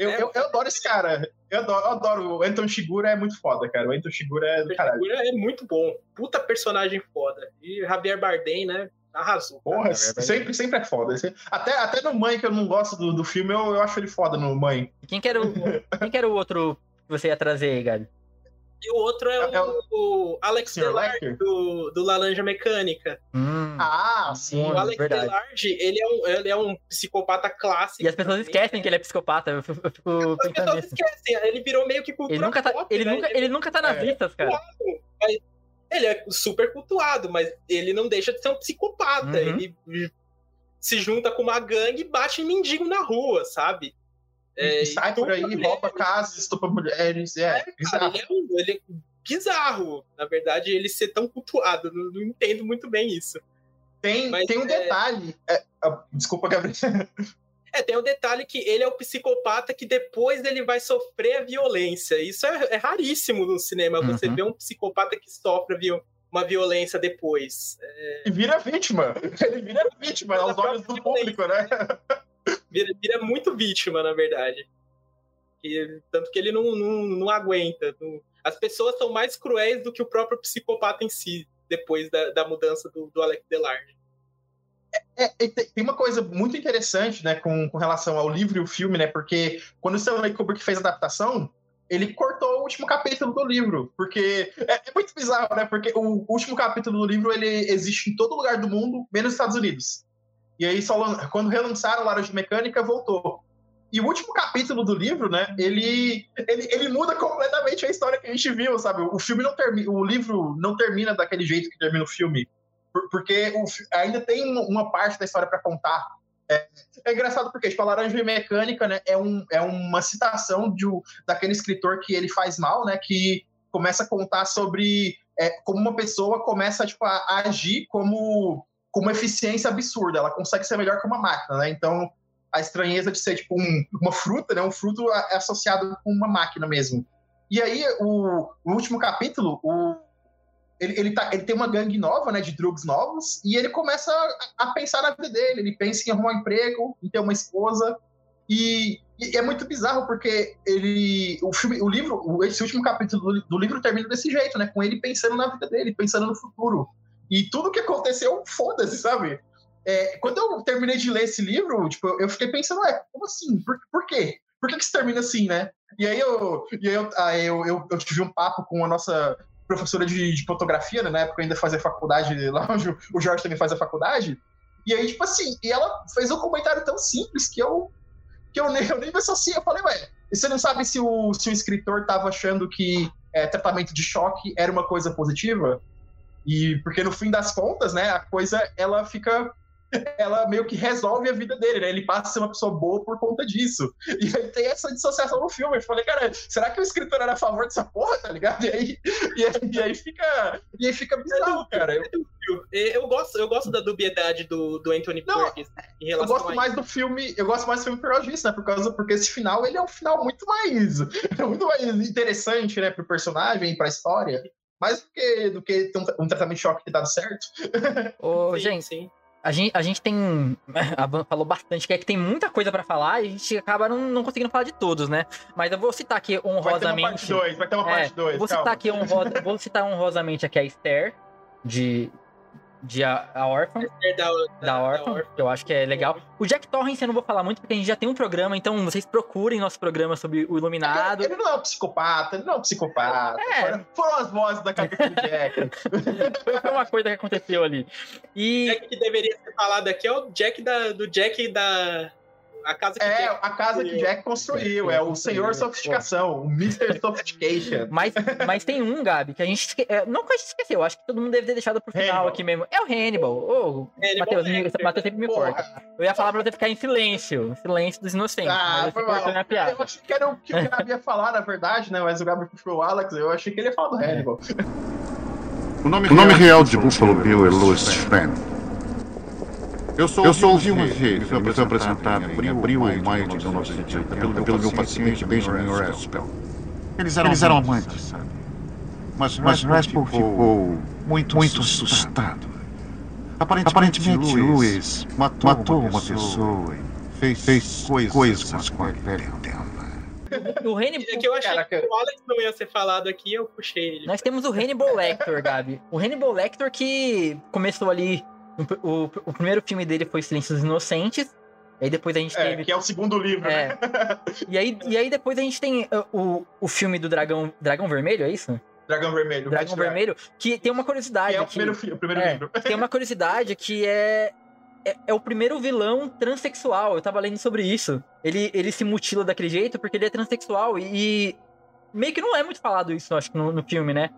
Eu, é, eu, eu, adoro esse cara. Eu adoro, eu adoro. O Anton Shigura é muito foda, cara. O Anton Shigura é do caralho. Shigura é muito bom. Puta personagem foda. E Javier Bardem, né? Arrasou. Porra, sempre, sempre é foda. Até, até no Mãe, que eu não gosto do, do filme, eu, eu acho ele foda no Mãe. Quem que, era o, quem que era o outro que você ia trazer aí, Gabi? E o outro é, É- é o, o Alex Lecter? do, do Laranja Mecânica. Hum, Ah, sim. O Alex verdade. Delard, ele é, um, ele é um psicopata clássico. E as pessoas também. esquecem que ele é psicopata. Eu fico, eu fico As pensando pessoas nisso. esquecem, ele virou meio que cultura Ele nunca tá, pop, ele né? nunca, ele nunca tá nas É. listas, cara. Mas Ele é super cultuado, mas ele não deixa de ser um psicopata. Uhum. Ele se junta com uma gangue e bate em mendigo na rua, sabe? É, sai por aí, mulheres. rouba casas, estupra mulheres. É, Cara, bizarro. ele, é ele é bizarro. Na verdade, ele ser tão cultuado. Não, não entendo muito bem isso. Tem, Mas tem um é- detalhe. é, ah, desculpa, Gabriel. É, tem o detalhe que ele é o psicopata que depois ele vai sofrer a violência. Isso é, é raríssimo no cinema, você Uhum. ver um psicopata que sofre viol- uma violência depois. E vira vítima. Ele vira vítima aos olhos do público, né? Vira, vira muito vítima, na verdade. E, tanto que ele não, não, não aguenta. não- As pessoas são mais cruéis do que o próprio psicopata em si, depois da, da mudança do, do Alex Delard. É, e tem uma coisa muito interessante, né, com, com relação ao livro e o filme, né, porque quando o Stanley Kubrick fez a adaptação, ele cortou o último capítulo do livro, porque é, é muito bizarro, né, porque o último capítulo do livro, ele existe em todo lugar do mundo, menos nos Estados Unidos. E aí, só quando relançaram Laranja Mecânica, voltou. E o último capítulo do livro, né, ele, ele, ele muda completamente a história que a gente viu, sabe? O filme não termina, o livro não termina daquele jeito que termina o filme. Por- porque o ainda tem uma- parte da história para contar. É, é engraçado porque, tipo, a Laranja Mecânica, né, é, um, é uma citação de, daquele escritor que ele faz mal, né, que começa a contar sobre é, como uma pessoa começa tipo, a, a agir como, com uma eficiência absurda. Ela consegue ser melhor que uma máquina, né? Então, a estranheza de ser tipo um- uma fruta, né? Um fruto associado com uma máquina mesmo. E aí, o, o último capítulo, o, ele, ele, tá, ele tem uma gangue nova, né? De drugs novos, e ele começa a, a pensar na vida dele. Ele pensa em arrumar um emprego, em ter uma esposa. E, e é muito bizarro porque ele, o filme, o livro, esse último capítulo do, do livro termina desse jeito, né? Com ele pensando na vida dele, pensando no futuro. E tudo que aconteceu, foda-se, sabe? É, quando eu terminei de ler esse livro, tipo, eu fiquei pensando, ué, como assim? Por, por quê? Por que, que isso termina assim, né? E aí eu, e aí eu, aí eu, eu, eu tive um papo com a nossa professora de, de fotografia, né? Na época eu ainda fazia faculdade lá, onde o- Jorge também fazia faculdade. E aí, tipo assim, e ela fez um comentário tão simples que eu, que eu, nem, eu nem associei. Eu falei, ué, você não sabe se o, se o escritor tava achando que é, tratamento de choque era uma coisa positiva? E porque no fim das contas, né, a coisa ela fica ela meio que resolve a vida dele, né? Ele passa a ser uma pessoa boa por conta disso. E aí tem essa dissociação no filme. Eu falei, cara, será que o escritor era a favor dessa porra, tá ligado? E aí, e aí, e aí fica. E aí fica bizarro, cara. Eu, Eu gosto, eu gosto da dubiedade do, do Anthony Não, Perkins em eu relação gosto a mais do filme. Eu gosto mais do filme por causa disso, né? Por causa, porque esse final ele é um final muito mais. muito mais interessante, né, pro personagem, pra história. Mais do que, do que ter um, um tratamento de choque que dado certo. Ô, Sim, gente, sim. A gente, a gente tem. A Van falou bastante, que é que tem muita coisa pra falar e a gente acaba não, não conseguindo falar de todos, né? Mas eu vou citar aqui Vai ter uma parte honrosamente. 2, vai ter uma É, parte 2. vou citar aqui honrosa, vou citar honrosamente aqui a Esther, de. De a, a Orphan, É da, da Orphan, que eu acho que é legal. O Jack Torrance eu não vou falar muito, porque a gente já tem um programa, então vocês procurem nosso programa sobre o Iluminado. Ele não é um psicopata, ele não é um psicopata. É. Foram, foram as vozes da cabeça do Jack. Foi uma coisa que aconteceu ali. O E. Jack que deveria ser falado aqui é o Jack da, do Jack da. A casa que É, Jack a casa que Jack construiu, é o Senhor Sofisticação, o Mr. Sophistication. Mas, mas tem um, Gabi, que a gente esque... é, não que a gente esqueceu, acho que todo mundo deve ter deixado pro final Hannibal. aqui mesmo. É o Hannibal. Ô, Hannibal Matheus. Matheus sempre me Porra. corta. Eu ia falar pra você ficar em silêncio. Silêncio dos inocentes. Ah, mas foi mal. minha piada. Eu achei que era o que o Gabi ia falar, na verdade, né? Mas o Gabi puxou o Alex, eu achei que ele ia falar do Hannibal. O nome, real de Buffalo Bill é Louis Strand. Eu sou, eu sou ouvi uma vez, fui apresentado em abril ou maio de 1980 pelo, pelo meu paciente Benjamin Raspel. Eles eram, Eles eram amantes, sabe? Mas, mas Raspel ficou muito, muito assustado. Aparentemente, Louis matou, matou uma pessoa e fez, fez coisas, com a velha dela. O Hannibal. É que eu achei Caraca. que o Alex não ia ser falado aqui, eu puxei ele. Nós temos o Hannibal Lecter, Gabi. O Hannibal Lecter que começou ali. O, o- o primeiro filme dele foi Silêncio dos Inocentes. Aí depois a gente É, teve. que é o segundo livro, né? É. E aí, e aí depois a gente tem uh, o, o filme do Dragão. Dragão Vermelho, é isso? Dragão Vermelho. Dragão Vermelho, que tem uma curiosidade. Que é o primeiro, fi- o primeiro É, livro. tem uma curiosidade que é, é. é o primeiro vilão transexual. Eu tava lendo sobre isso. Ele, ele se mutila daquele jeito porque ele é transexual. E, meio que não é muito falado isso, acho, no, no filme, né?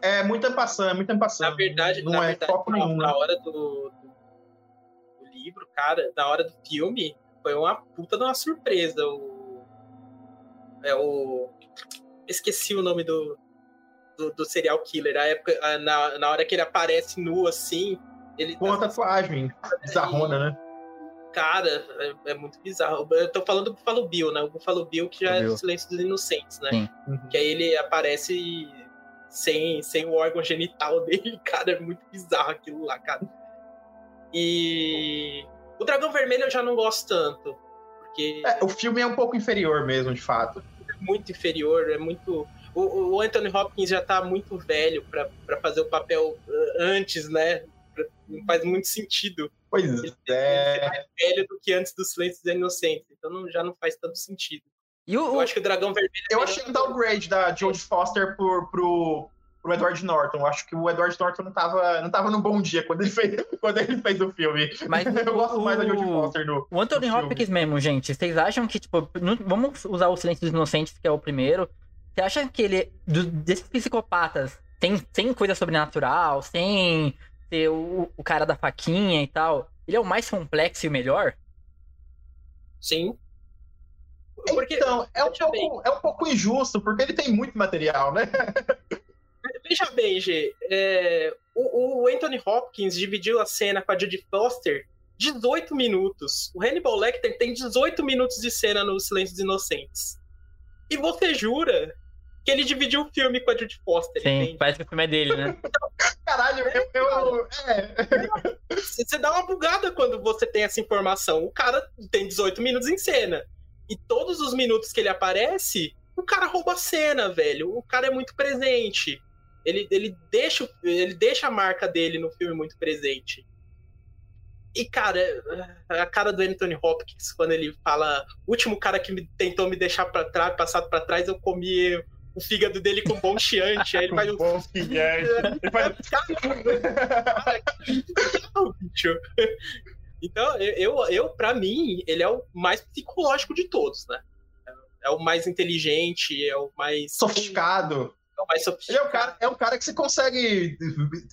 É muito ampassando, é muito ampassando. Na verdade, não na é verdade, foco na, nenhum. na né? hora do, do, do livro, cara, na hora do filme, foi uma puta de uma surpresa. O, é o. Esqueci o nome do, do, do serial killer. A época, a- na, na hora que ele aparece nu assim, ele. Com a tatuagem bizarrona, né? Cara, é, é muito bizarro. Eu tô falando do Buffalo Bill, né? O Buffalo Bill que já é do Silêncio dos Inocentes, né? Sim. Que aí ele aparece sem, sem o órgão genital dele, cara. É muito bizarro aquilo lá, cara. E. O Dragão Vermelho eu já não gosto tanto. Porque É, o filme é um pouco inferior mesmo, de fato. é muito inferior, é muito. O, o Anthony Hopkins já tá muito velho pra fazer o papel uh, antes, né? Não faz muito sentido. Pois Ele é. ser mais velho do que antes do Silêncio dos Inocentes. Então não- já não faz tanto sentido. E o, Eu acho que o Dragão Vermelho. é Eu achei um downgrade da Jodie Foster por, pro, pro Edward Norton. Eu acho que o Edward Norton não tava, não tava num bom dia quando ele fez, quando ele fez o filme. Mas eu gosto o- mais da Jodie Foster no. O Anthony no filme. Hopkins mesmo, gente, vocês acham que, tipo, não- vamos usar o Silêncio dos Inocentes, que é o primeiro. Você acha que ele, do- desses psicopatas, tem, sem coisa sobrenatural, sem ser o, o cara da faquinha e tal, ele é o mais complexo e o melhor? Sim. Porque, Então, é um, bem, pouco, é um pouco injusto, porque ele tem muito material, né? veja bem, G, é, o, o Anthony Hopkins dividiu a cena com a Judy Foster 18 minutos. O Hannibal Lecter tem 18 minutos de cena no Silêncio dos Inocentes. E você jura que ele dividiu o filme com a Judy Foster, Sim, entende? parece que o filme é dele, né? Caralho, eu. eu é. Você dá uma bugada quando você tem essa informação. O cara tem 18 minutos em cena. E todos os minutos que ele aparece, o cara rouba a cena, velho. O cara é muito presente. Ele, ele, deixa, ele deixa a marca dele no filme muito presente. E, cara, a cara do Anthony Hopkins, quando ele fala: o último cara que me, tentou me deixar pra trás, passado pra trás, eu comi o fígado dele com bom chiante. Aí ele faz um Bom filhante. Ele faz- Cara, bicho. Então, eu, eu, pra mim, ele é o mais psicológico de todos, né? É o mais inteligente, é o mais. Sofisticado. É o mais Ele é sofisticado. um, cara, é um cara que você consegue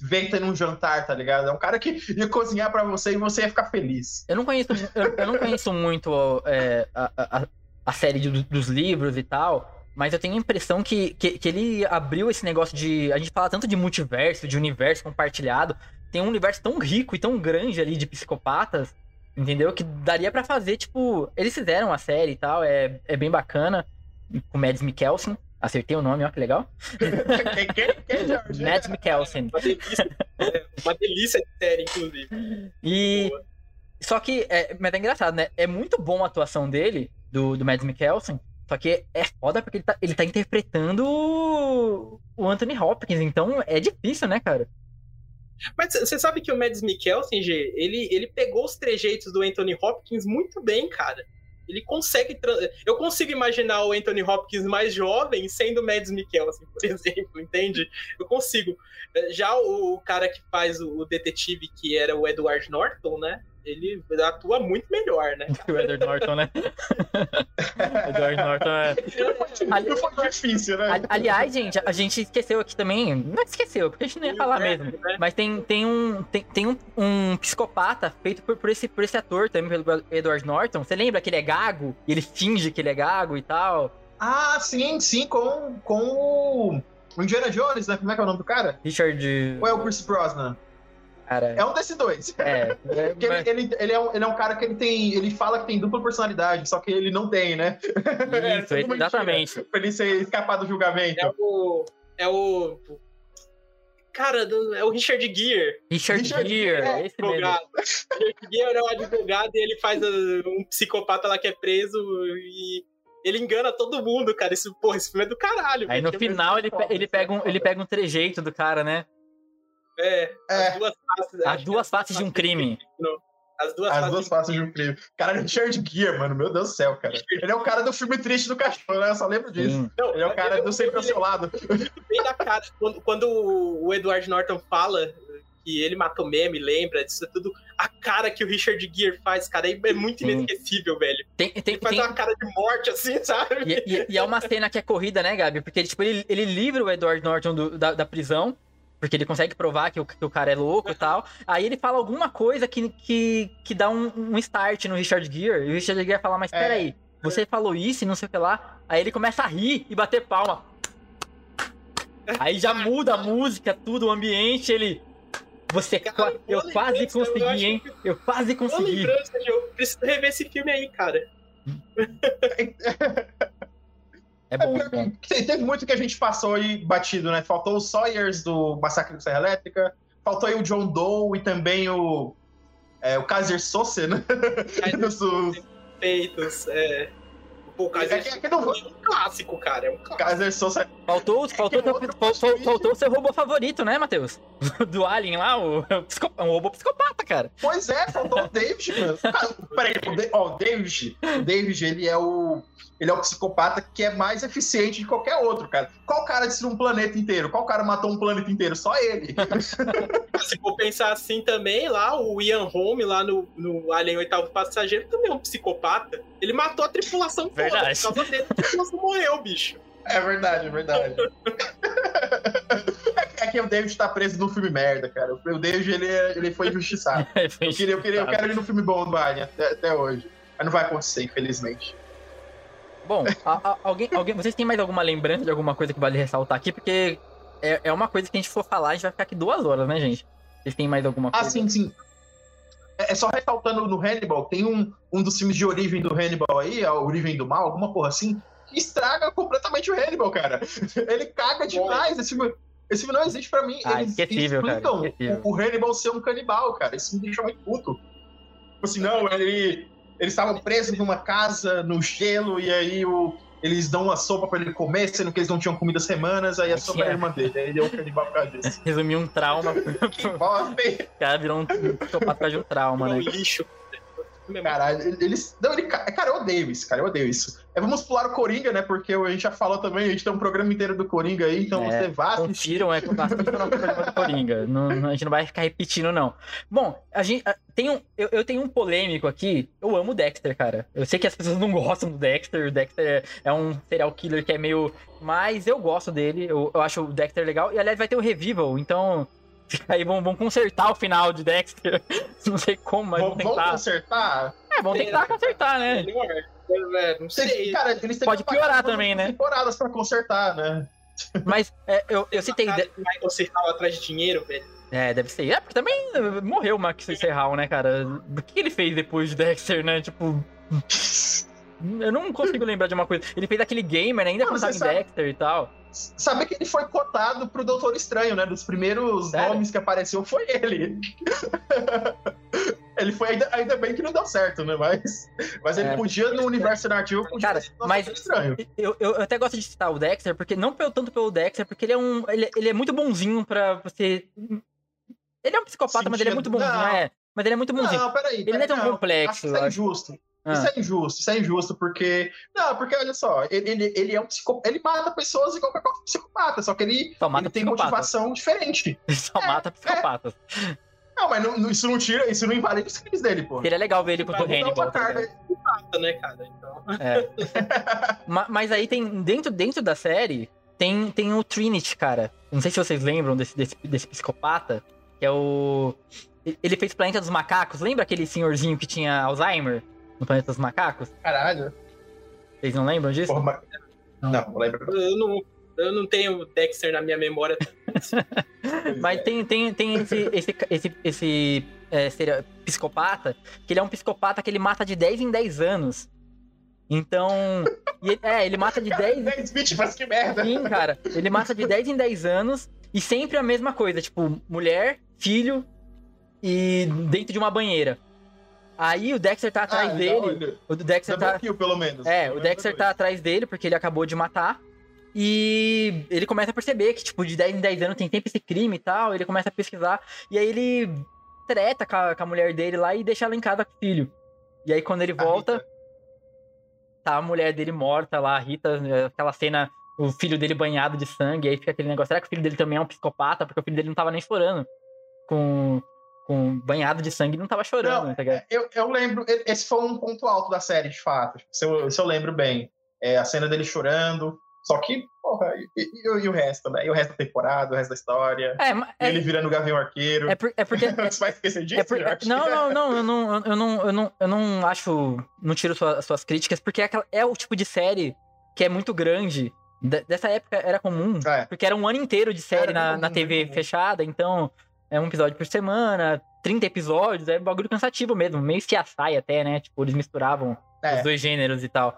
ver tendo um jantar, tá ligado? É um cara que ia cozinhar pra você e você ia ficar feliz. Eu não conheço, eu, eu não conheço muito é, a, a, a série de- dos livros e tal, mas eu tenho a impressão que, que, que ele abriu esse negócio de. A gente fala tanto de multiverso, de universo compartilhado. Tem um universo tão rico e tão grande ali de psicopatas, entendeu? Que daria pra fazer, tipo. Eles fizeram a série e tal, é, é bem bacana. Com Mads Mikkelsen. Acertei o nome, ó, que legal. Quem, quem, quem, Jorge? Mads Mikkelsen. Uma delícia, é, uma delícia de série, inclusive. E. Só que, é, mas é engraçado, né? É muito bom a atuação dele, do, do Mads Mikkelsen. Só que é foda porque ele tá, ele tá interpretando o Anthony Hopkins. Então é difícil, né, cara? Mas você sabe que o Mads Mikkelsen, G, ele, ele pegou os trejeitos do Anthony Hopkins muito bem, cara. Ele consegue. Eu consigo imaginar o Anthony Hopkins mais jovem sendo o Mads Mikkelsen, por exemplo, entende? Eu consigo. Eh, Já o cara que faz o detetive, que era o Edward Norton, né? Ele atua muito melhor, né? O Edward Norton, né? Edward Norton é. Ali- Não foi difícil, né? Ali- Aliás, gente, a gente esqueceu aqui também. Não esqueceu, porque a gente não ia falar mesmo. né? Mas tem, tem, um, tem, tem um, um psicopata feito por, por, esse, por esse ator também, pelo Edward Norton. Você lembra que ele é gago? E ele finge que ele é gago e tal? Ah, sim, sim, com, com o- o Indiana Jones, né? Como é que é o nome do cara? Richard. Ou é o Chris Brosnan? Cara. É um desses dois. É. é, Porque mas- ele, ele, ele, é um, ele é um cara que ele tem. Ele fala que tem dupla personalidade, só que ele não tem, né? É Isso, mentira, exatamente. Pra ele ser, escapar do julgamento. É o. É o. Cara, é o Richard Gere. Richard, Richard Gere, Gere, esse mesmo. advogado. Richard Gere é um advogado e ele faz uh, um psicopata lá que é preso e ele engana todo mundo, cara. Esse, porra, esse filme é do caralho. Aí no Filme final ele, é ele, pega um, ele pega um trejeito do cara, né? É, É. as duas faces. As acho que duas as faces de um crime. As duas, As faces duas de- faces de um crime. Cara, Richard Gere, mano, meu Deus do céu, cara. Ele é o cara do filme triste do cachorro, né? Eu só lembro disso. Sim. Não, Ele é o cara do sempre ao seu lado. bem da cara. Quando, quando o Edward Norton fala que ele matou meme, lembra disso é tudo, a cara que o Richard Gere faz, cara, é muito inesquecível, velho. Tem, tem, Ele faz tem- uma cara de morte assim, sabe? E, e- e é uma cena que é corrida, né, Gabi? Porque tipo, ele, ele livra o Edward Norton do- da, da prisão, porque ele consegue provar que o, que o cara é louco e tal. Aí ele fala alguma coisa que, que, que dá um, um start no Richard Gere, e o Richard Gere fala, mas É. peraí, você falou isso e não sei o que lá. Aí ele começa a rir e bater palma. Aí já muda a música, tudo, o ambiente, ele... Você, Cara, eu boa quase eu consegui, acho hein? Eu quase consegui. lembrança, eu preciso rever esse filme aí, cara. É bom, é Teve muito que a gente passou aí batido, né? Faltou o Sawyers do Massacre da Serra Elétrica, faltou aí o John Doe e também o. É, o Kaiser Sose, né? Dos- Feitos, é. Pô, o Kaiser É é não- é um clássico, cara. É um clássico. Kaiser Sose. Faltou, faltou, é outro fal- fal- faltou o seu robô favorito, né, Matheus? Do Alien lá, o, o um robô psicopata, cara. Pois é, faltou o David, mano. Peraí, o, o David, o David, ele é o. Ele é o psicopata que é mais eficiente de qualquer outro, cara. Qual cara destruiu um planeta inteiro? Qual cara matou um planeta inteiro? Só ele. Se for pensar assim também, lá o Ian Holm, lá no, no Alien Oitavo Passageiro, também é um psicopata. Ele matou a tripulação toda. Verdade. Por causa dele, a tripulação morreu, bicho. É verdade, é verdade. É que- é que o David tá preso num filme merda, cara. O David, ele, é- ele foi injustiçado. Eu, queria, eu, queria, eu quero ele no filme bom do Alien até, até hoje. Mas não vai acontecer, infelizmente. Bom, a- a- alguém, alguém, vocês têm mais alguma lembrança de alguma coisa que vale ressaltar aqui? Porque é, é uma coisa que a gente for falar, a gente vai ficar aqui duas horas, né, gente? Vocês têm mais alguma Ah, coisa? sim, sim. É é só ressaltando no Hannibal, tem um, um dos filmes de origem do Hannibal aí, a Origem do Mal, alguma porra assim, que estraga completamente o Hannibal, cara. Ele caga demais. Esse filme, esse filme não existe pra mim. Ah, Eles cara, explicam esquecível. o, o Hannibal ser um canibal, cara. Isso me deixa muito puto. Tipo assim, não, ele, eles estavam presos numa casa, no gelo, e aí o, eles dão uma sopa pra ele comer, sendo que eles não tinham comido há semanas, aí a Ai, sopa era é. a irmã dele. Aí ele é um canibal por causa disso. Resumir um trauma. Que bosta, hein? O cara virou um psicopata por causa de um trauma, É um né? lixo. Caralho, eles. Não, ele. Cara, eu odeio isso, cara, eu odeio isso. É, vamos pular o Coringa, né? Porque a gente já falou também, a gente tem um programa inteiro do Coringa aí, então É, você vá. Confiram, é assistam nosso programa do Coringa. Não, não- a gente não vai ficar repetindo, não. Bom, a gente a- tem um, eu, eu tenho um polêmico aqui. Eu amo o Dexter, cara. Eu sei que as pessoas não gostam do Dexter. O Dexter é um serial killer que é meio. Mas eu gosto dele. Eu, eu acho o Dexter legal. E aliás, vai ter o Revival, então. Aí vão, vão consertar o final de Dexter. Não sei como, mas vão Vamos vamos tentar. consertar? É, vão tentar consertar, né? Melhor. É, não Tem- sei. cara, eles têm Pode piorar também, né? temporadas pra consertar, né? Mas é, eu, eu citei. Que Michael Serral atrás de dinheiro, velho. É, deve ser. É, porque também morreu o Max Serral, né, cara? O que ele fez depois de Dexter, né? Tipo. Eu não consigo lembrar de uma coisa. Ele fez aquele gamer, né? Ainda em sabe- Dexter e tal. Sabe que ele foi cotado pro Doutor Estranho, né? Dos primeiros Sério? nomes que apareceu foi ele. ele foi ainda, ainda bem que não deu certo, né? Mas, mas ele É. podia, no universo narrativo, podia Cara, mas- Estranho. Eu, eu até gosto de citar o Dexter, porque não pelo, tanto pelo Dexter, porque ele é um. Ele, ele é muito bonzinho pra você. Ele é um psicopata, mas ele é muito bonzinho, não. é. Mas ele é muito bonzinho. Não, peraí. Ele não é tão peraí, complexo, Acho que é acho. injusto. Ah. Isso é injusto, isso é injusto, porque. Não, porque olha só, ele, ele, ele é um psicopata. Ele mata pessoas igual qualquer psicopata, só que ele, Só ele tem psicopata. motivação diferente. Ele só mata psicopatas. Não, mas não- não- isso não tira, isso não invalida os crimes dele, pô. Seria legal ver ele contra o Hannibal. uma carga? Psicopata, né, cara? Então. É. Ma- Mas aí tem. Dentro, dentro da série, tem, tem o Trinity, cara. Não sei se vocês lembram desse, desse, desse psicopata. Que é o. Ele fez Planeta dos Macacos. Lembra aquele senhorzinho que tinha Alzheimer no Planeta dos Macacos? Caralho. Vocês não lembram disso? Porra, mas... Não, não lembro. Eu não, eu não tenho Dexter na minha memória. Mas tem, tem, tem esse, esse, esse, esse é, seria psicopata, que ele é um psicopata que ele mata de 10 em 10 anos. Então. e ele- é, ele mata de 10 10 vítimas, que merda. Sim, cara. Ele mata de 10 em 10 anos e sempre a mesma coisa, tipo, mulher, filho e dentro de uma banheira. Aí o Dexter tá atrás Ah, dele. olha, O Dexter Double tá. kill, pelo menos. É, o Dexter dois. tá atrás dele porque ele acabou de matar. E ele começa a perceber que, tipo, de 10 em 10 anos tem sempre esse crime e tal. Ele começa a pesquisar. E aí ele. treta com a, com a mulher dele lá e deixa ela em casa com o filho. E aí quando ele volta, tá a mulher dele morta lá, a Rita, aquela cena, o filho dele banhado de sangue, aí fica aquele negócio, será que o filho dele também é um psicopata? Porque o filho dele não tava nem chorando. Com, com banhado de sangue não tava chorando, Não, tá ligado? Eu, eu lembro, esse foi um ponto alto da série, de fato. Se eu, se eu lembro bem. É, a cena dele chorando. Só que, porra, e, e- e o resto, né? E o resto da temporada, o resto da história. É, é- ele virando o Gavião Arqueiro. É, por- é porque. Você vai esquecer disso, É por- não, não, não, eu não, eu não, eu não, eu não acho, não tiro sua- suas críticas, porque é, aquela- é o tipo de série que é muito grande. De- dessa época era comum, porque era um ano inteiro de série na, na TV fechada, então é um episódio por semana, 30 episódios, é um bagulho cansativo mesmo, meio CSI até, né? Tipo, eles misturavam É. os dois gêneros e tal.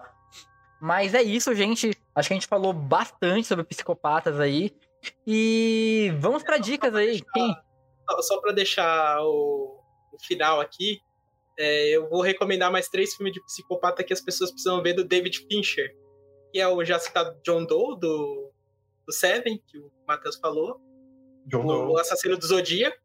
Mas é isso, gente. Acho que a gente falou bastante sobre psicopatas aí. E vamos pra dicas aí. Quem? Só, pra deixar o, o final aqui, é, eu vou recomendar mais três filmes de psicopata que as pessoas precisam ver do David Fincher. Que é o já citado John Doe, do, do Seven, que o Matheus falou. John o, o Assassino do Zodíaco.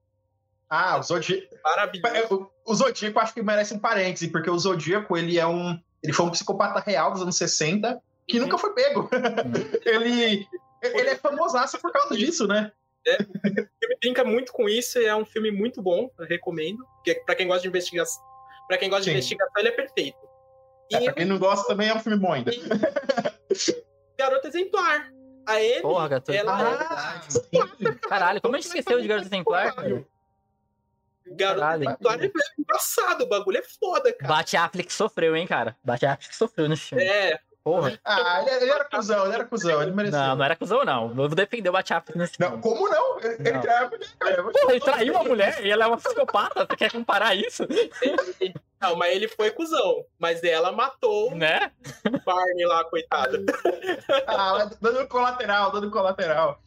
Ah, o Zodíaco. Maravilhoso. O, o Zodíaco acho que merece um parêntese, porque o Zodíaco, ele é um. Ele foi um psicopata real dos anos 60 que nunca foi pego. ele, ele é famosaço por causa disso, né? É, o filme brinca muito com isso e é um filme muito bom, eu recomendo. Porque pra quem gosta de investigação, para quem gosta Sim. de investigação, ele é perfeito. É, pra quem não gosta também é um filme bom ainda. Garota Exemplar. A Amy, Porra, gato. ela Ah, Caralho, como a gente esqueceu de Garota Exemplar? cara? é Garota Caralho. Exemplar é engraçado, o bagulho é foda, cara. Bate Affleck sofreu, hein, cara? Bate Affleck sofreu nesse filme. É. Porra. Ah, ele, ele era cuzão, ele era cuzão, ele mereceu. Não, não era cuzão, não. Eu vou defender o Bate Affleck nesse filme. Como não? Ele, ele Não. traiu a mulher, cara. Porra, ele traiu a mulher e ela é uma psicopata. Você quer comparar isso? Não, mas ele foi cuzão. Mas ela matou né? o Barney lá, coitado. Ah, dando colateral, dando colateral.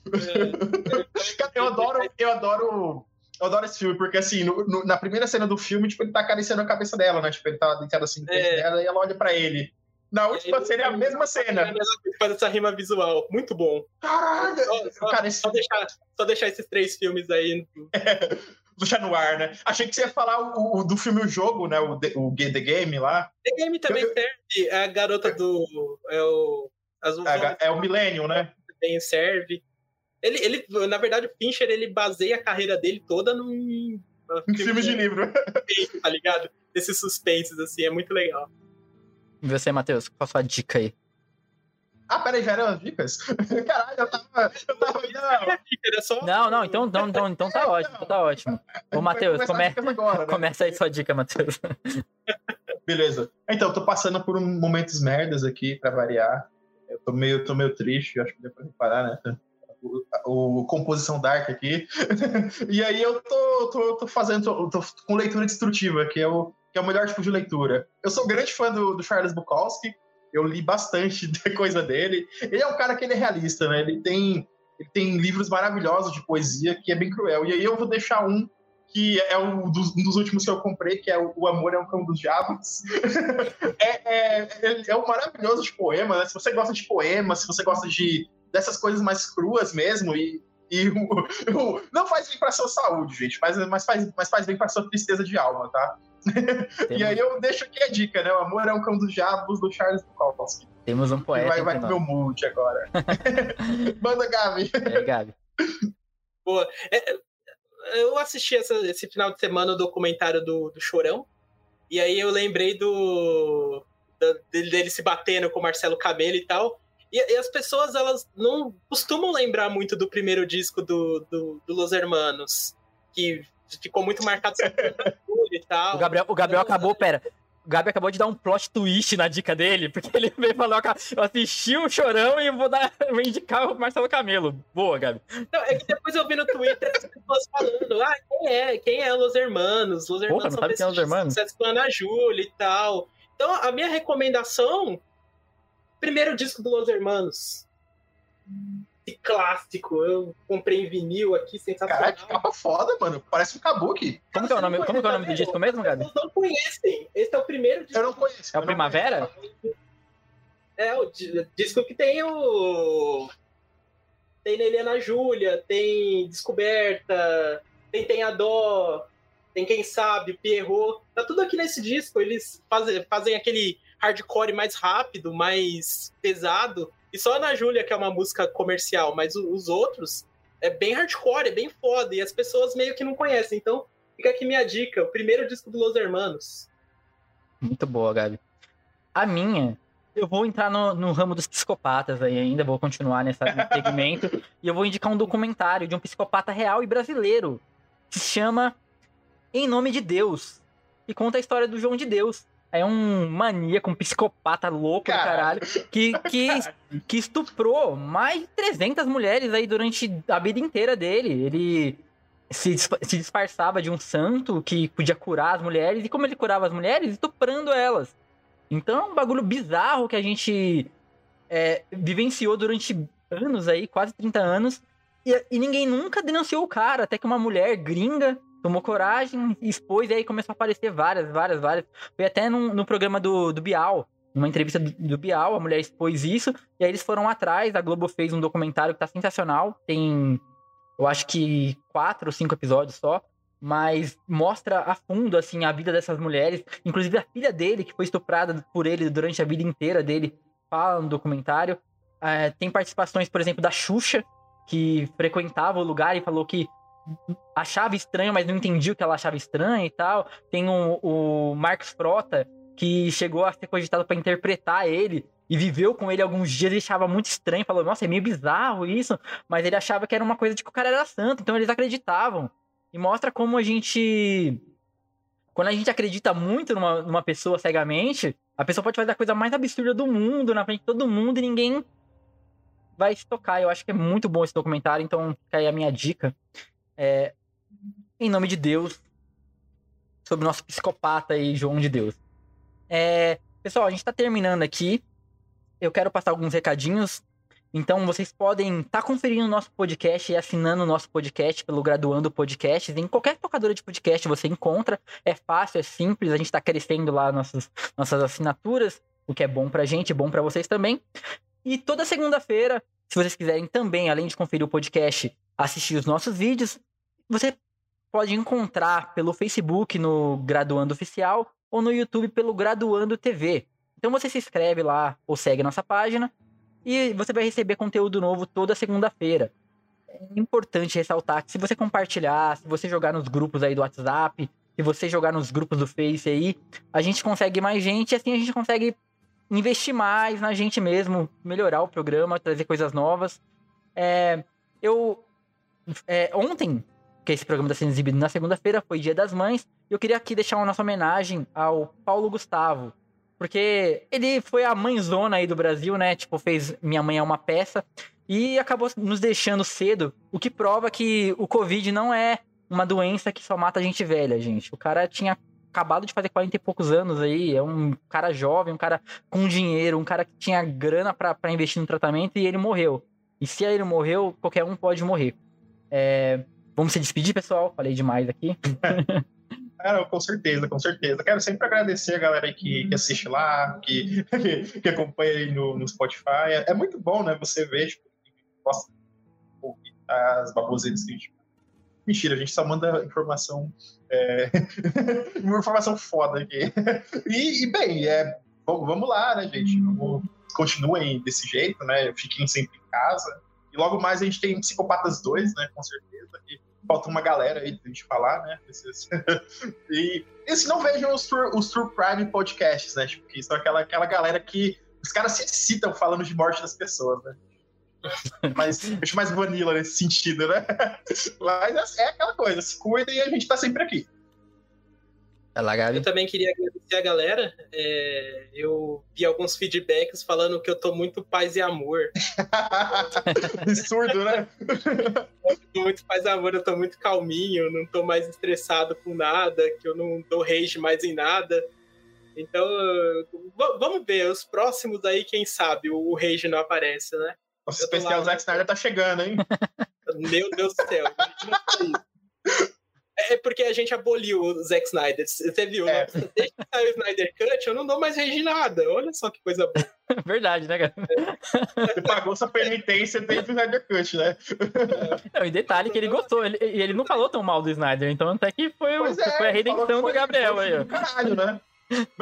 Cara, eu adoro, eu adoro. Eu adoro esse filme, porque assim, no- no- na primeira cena do filme, tipo, ele tá acariciando a cabeça dela, né? Tipo, ele tá deitado assim É. dela e ela olha pra ele. Na última cena é a mesma cena. Faz essa rima visual. Muito bom. Caralho! Só, só- Cara, esse- só deixar, só deixar esses três filmes aí. Deixar no ar, né? Achei que você ia falar o, o do filme O Jogo, né? O, The- o The Game lá. The Game também serve. É a garota do. É o. As, os É, é o Millennium, né? também serve. Ele, ele, na verdade, o Fincher ele baseia a carreira dele toda num. Em filmes de livro. suspense, Tá ligado? Esses suspenses, assim, é muito legal. E você, Matheus, qual a sua dica aí? Ah, peraí, já eram as dicas? Caralho, eu tava. Eu tava não. Não, não, então, então, então, então tá ótimo, tá ótimo. Ô, Matheus, come... agora, né? começa aí sua dica, Matheus. Beleza. Então, eu tô passando por um momentos merdas aqui, pra variar. Eu tô meio, tô meio triste, acho que deu pra reparar, né? O, o composição dark aqui. e aí eu tô, tô, tô fazendo, tô, tô com leitura destrutiva, que é, o, que é o melhor tipo de leitura. Eu sou grande fã do, do Charles Bukowski, eu li bastante da coisa dele. Ele é um cara que ele é realista, né? Ele tem, ele tem livros maravilhosos de poesia que é bem cruel. E aí eu vou deixar um que é um dos, um dos últimos que eu comprei, que é o, Amor é um Cão dos Diabos. é, é, é, um maravilhoso de poema, né? Se você gosta de poema, se você gosta de dessas coisas mais cruas mesmo, e, e não faz bem pra sua saúde, gente, mas, mas, faz, mas faz bem pra sua tristeza de alma, tá? e aí eu deixo aqui a dica, né? O Amor é um Cão dos Diabos, do Charles Bukowski. Temos um poeta vai, vai pro meu mood agora. Manda, Gabi. É, Gabi. Boa. É, é, eu assisti essa- esse final de semana o documentário do, do Chorão. E aí eu lembrei do. da- dele, dele se batendo com o Marcelo Camelo e tal. E, e as pessoas, elas não costumam lembrar muito do primeiro disco do, do, do Los Hermanos. Que ficou muito marcado sobre tal. O Gabriel, o Gabriel acabou, pera. O Gabi acabou de dar um plot twist na dica dele, porque ele veio falar, eu assisti o Chorão e eu vou, dar, vou indicar o Marcelo Camelo. Boa, Gabi. Não, é que depois eu vi no Twitter as pessoas falando, ah, quem é? Quem é Los Hermanos? Los Hermanos não são sabe quem é Los Hermanos? sucessos com Ana Júlia e tal. Então, a minha recomendação, primeiro disco do Los Hermanos. Esse clássico, eu comprei em vinil aqui, sensacional. Caralho, que capa foda, mano. Parece um kabuki. Como que é o nome, como que é o nome do disco mesmo, Gabi? Vocês não conhecem. Esse é o primeiro disco. Eu não conheço. É o Primavera? É, o di- disco que tem o. Tem Nele Ana Júlia, tem Descoberta, tem Tem a Dó, tem Quem Sabe, Pierrot, tá tudo aqui nesse disco. Eles fazem, fazem aquele hardcore mais rápido, mais pesado. E só na Júlia, que é uma música comercial, mas os outros é bem hardcore, é bem foda. E as pessoas meio que não conhecem. Então, fica aqui minha dica: o primeiro disco do Los Hermanos. Muito boa, Gabi. A minha, eu vou entrar no, no ramo dos psicopatas aí ainda, vou continuar nessa, nesse segmento. e eu vou indicar um documentário de um psicopata real e brasileiro. Que se chama Em Nome de Deus. E conta a história do João de Deus. É um maníaco, um psicopata louco do caralho, que, que, que estuprou mais de 300 mulheres aí durante a vida inteira dele. Ele se, se disfarçava de um santo que podia curar as mulheres. E como ele curava as mulheres? Estuprando elas. Então é um bagulho bizarro que a gente é, vivenciou durante anos aí, quase 30 anos. E, e, ninguém nunca denunciou o cara, até que uma mulher gringa tomou coragem, expôs, e aí começou a aparecer várias, várias, várias. Foi até no programa do, do Bial, numa entrevista do, do, Bial, a mulher expôs isso, e aí eles foram atrás, a Globo fez um documentário que tá sensacional, tem, eu acho que quatro ou cinco episódios só, mas mostra a fundo, assim, a vida dessas mulheres, inclusive a filha dele, que foi estuprada por ele durante a vida inteira dele, fala no documentário. É, tem participações, por exemplo, da Xuxa, que frequentava o lugar e falou que achava estranho, mas não entendia o que ela achava estranho e tal. Tem o, o Marcos Frota, que chegou a ser cogitado para interpretar ele e viveu com ele alguns dias e achava muito estranho. Falou, nossa, é meio bizarro isso. Mas ele achava que era uma coisa de que o cara era santo, então eles acreditavam. E mostra como a gente. Quando a gente acredita muito numa, numa pessoa cegamente, a pessoa pode fazer a coisa mais absurda do mundo na frente de todo mundo e ninguém vai se tocar. Eu acho que é muito bom esse documentário, então fica aí a minha dica. É, em nome de Deus, sobre o nosso psicopata aí, João de Deus. É, pessoal, a gente tá terminando aqui. Eu quero passar alguns recadinhos. Então, vocês podem estar tá conferindo o nosso podcast e assinando o nosso podcast pelo Graduando Podcasts. Em qualquer tocadora de podcast você encontra. É fácil, é simples. A gente está crescendo lá nossas, nossas assinaturas, o que é bom pra gente, bom para vocês também. E toda segunda-feira, se vocês quiserem também, além de conferir o podcast, assistir os nossos vídeos, você pode encontrar pelo Facebook no Graduando Oficial ou no YouTube pelo Graduando TV. Então você se inscreve lá ou segue nossa página e você vai receber conteúdo novo toda segunda-feira. É importante ressaltar que se você compartilhar, se você jogar nos grupos aí do WhatsApp, se você jogar nos grupos do Face aí, a gente consegue mais gente e assim a gente consegue investir mais na gente mesmo, melhorar o programa, trazer coisas novas. É, eu é, ontem, que esse programa está sendo exibido na segunda-feira, foi Dia das Mães, e eu queria aqui deixar uma nossa homenagem ao Paulo Gustavo, porque ele foi a mãezona aí do Brasil, né? Tipo, fez Minha Mãe é uma peça. E acabou nos deixando cedo, o que prova que o Covid não é uma doença que só mata gente velha, gente. O cara tinha acabado de fazer 40 e poucos anos aí, é um cara jovem, um cara com dinheiro, um cara que tinha grana para investir no tratamento e ele morreu. E se ele morreu, qualquer um pode morrer. É... Vamos se despedir, pessoal? Falei demais aqui. Cara, com certeza, com certeza. Quero sempre agradecer a galera que, que assiste lá, que, que, que acompanha aí no, no Spotify. É, é, muito bom, né? Você ver, tipo, gosta ouvir as baboseiras que a gente. Mentira, a gente só manda informação. É... informação foda aqui. E, e bem, é, vamos lá, né, gente? Vamos, continuem desse jeito, né? Fiquem sempre em casa. E logo mais a gente tem Psicopatas 2, né? Com certeza. Que falta uma galera aí pra gente falar, né? e, e não vejam os True, os True Prime Podcasts, né? Tipo, que são aquela, aquela galera que os caras se excitam falando de morte das pessoas, né? Mas acho mais vanilla nesse sentido, né? Mas é aquela coisa, se cuida e a gente tá sempre aqui. Eu também queria agradecer a galera. É, eu vi alguns feedbacks falando que eu tô muito paz e amor. Absurdo, né? eu tô muito paz e amor, eu tô muito calminho, não tô mais estressado com nada, que eu não dou rage mais em nada. Então, vamos ver, os próximos aí, quem sabe, o rage não aparece, né? Nossa, o especial Zack Snyder tá chegando, hein? Meu Deus do céu. É, é porque a gente aboliu o Zack Snyder. Você viu, é. né? Desde que saiu o Snyder Cut, eu não dou mais regi nada. Olha só que coisa boa. Verdade, né, cara? Você pagou sua penitência dentro do Snyder Cut, né? Não, e detalhe que ele gostou, ele, ele não falou tão mal do Snyder, então até que foi, o, é, foi a redenção que do foi- Gabriel foi aí, Caralho, né?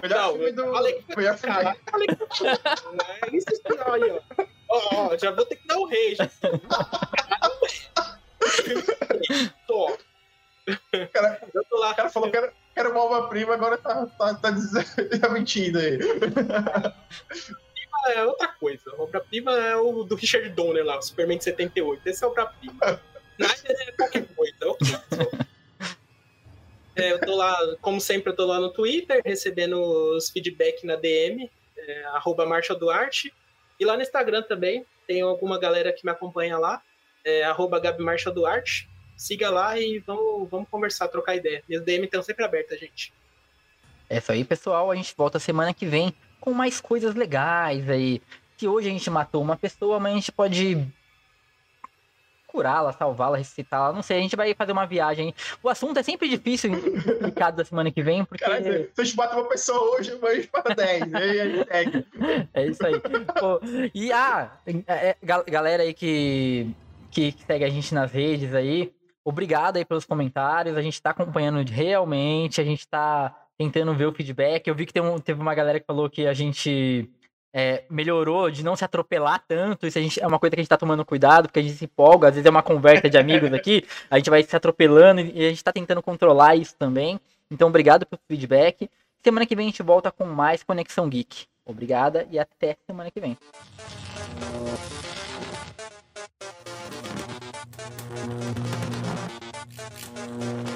Melhor Não, filme do. falei que filme. Caralho, falei que foi. É isso aí, ó. Ó, ó, já vou ter que dar o rei. já. Tô. Cara, Eu tô lá. o cara falou que era, que era uma obra-prima, agora tá, tá, tá, dizendo, tá mentindo aí. é outra coisa. Obra-prima é o do Richard Donner lá, o Superman de 78. Esse é obra-prima. Snyder é qualquer coisa. É, eu tô lá, como sempre, eu tô lá no Twitter, recebendo os feedback na DM, é, arroba Marshall Duarte. E lá no Instagram também, tem alguma galera que me acompanha lá, é, arroba Gabi Marshall Duarte. Siga lá e vamos, vamos conversar, trocar ideia. Minhas DM estão sempre abertas, gente. É isso aí, pessoal. A gente volta semana que vem com mais coisas legais aí. Se hoje a gente matou uma pessoa, amanhã a gente pode curá-la, salvá-la, ressuscitá-la. Não sei, a gente vai fazer uma viagem. O assunto é sempre difícil e complicado da semana que vem, porque. Caralho, se a gente bate uma pessoa hoje, amanhã a gente para 10. E aí a gente segue. É isso aí. Pô, e ah, é, é, gal- galera aí que, que que segue a gente nas redes aí, obrigado aí pelos comentários. A gente tá acompanhando realmente, a gente tá tentando ver o feedback. Eu vi que tem um, teve uma galera que falou que a gente é, melhorou de não se atropelar tanto. Isso a gente, é uma coisa que a gente tá tomando cuidado, porque a gente se empolga. Às vezes é uma conversa de amigos aqui, a gente vai se atropelando e a gente tá tentando controlar isso também. Então, obrigado pelo feedback. Semana que vem a gente volta com mais Conexão Geek. Obrigada e até semana que vem. Thank you. Thank you.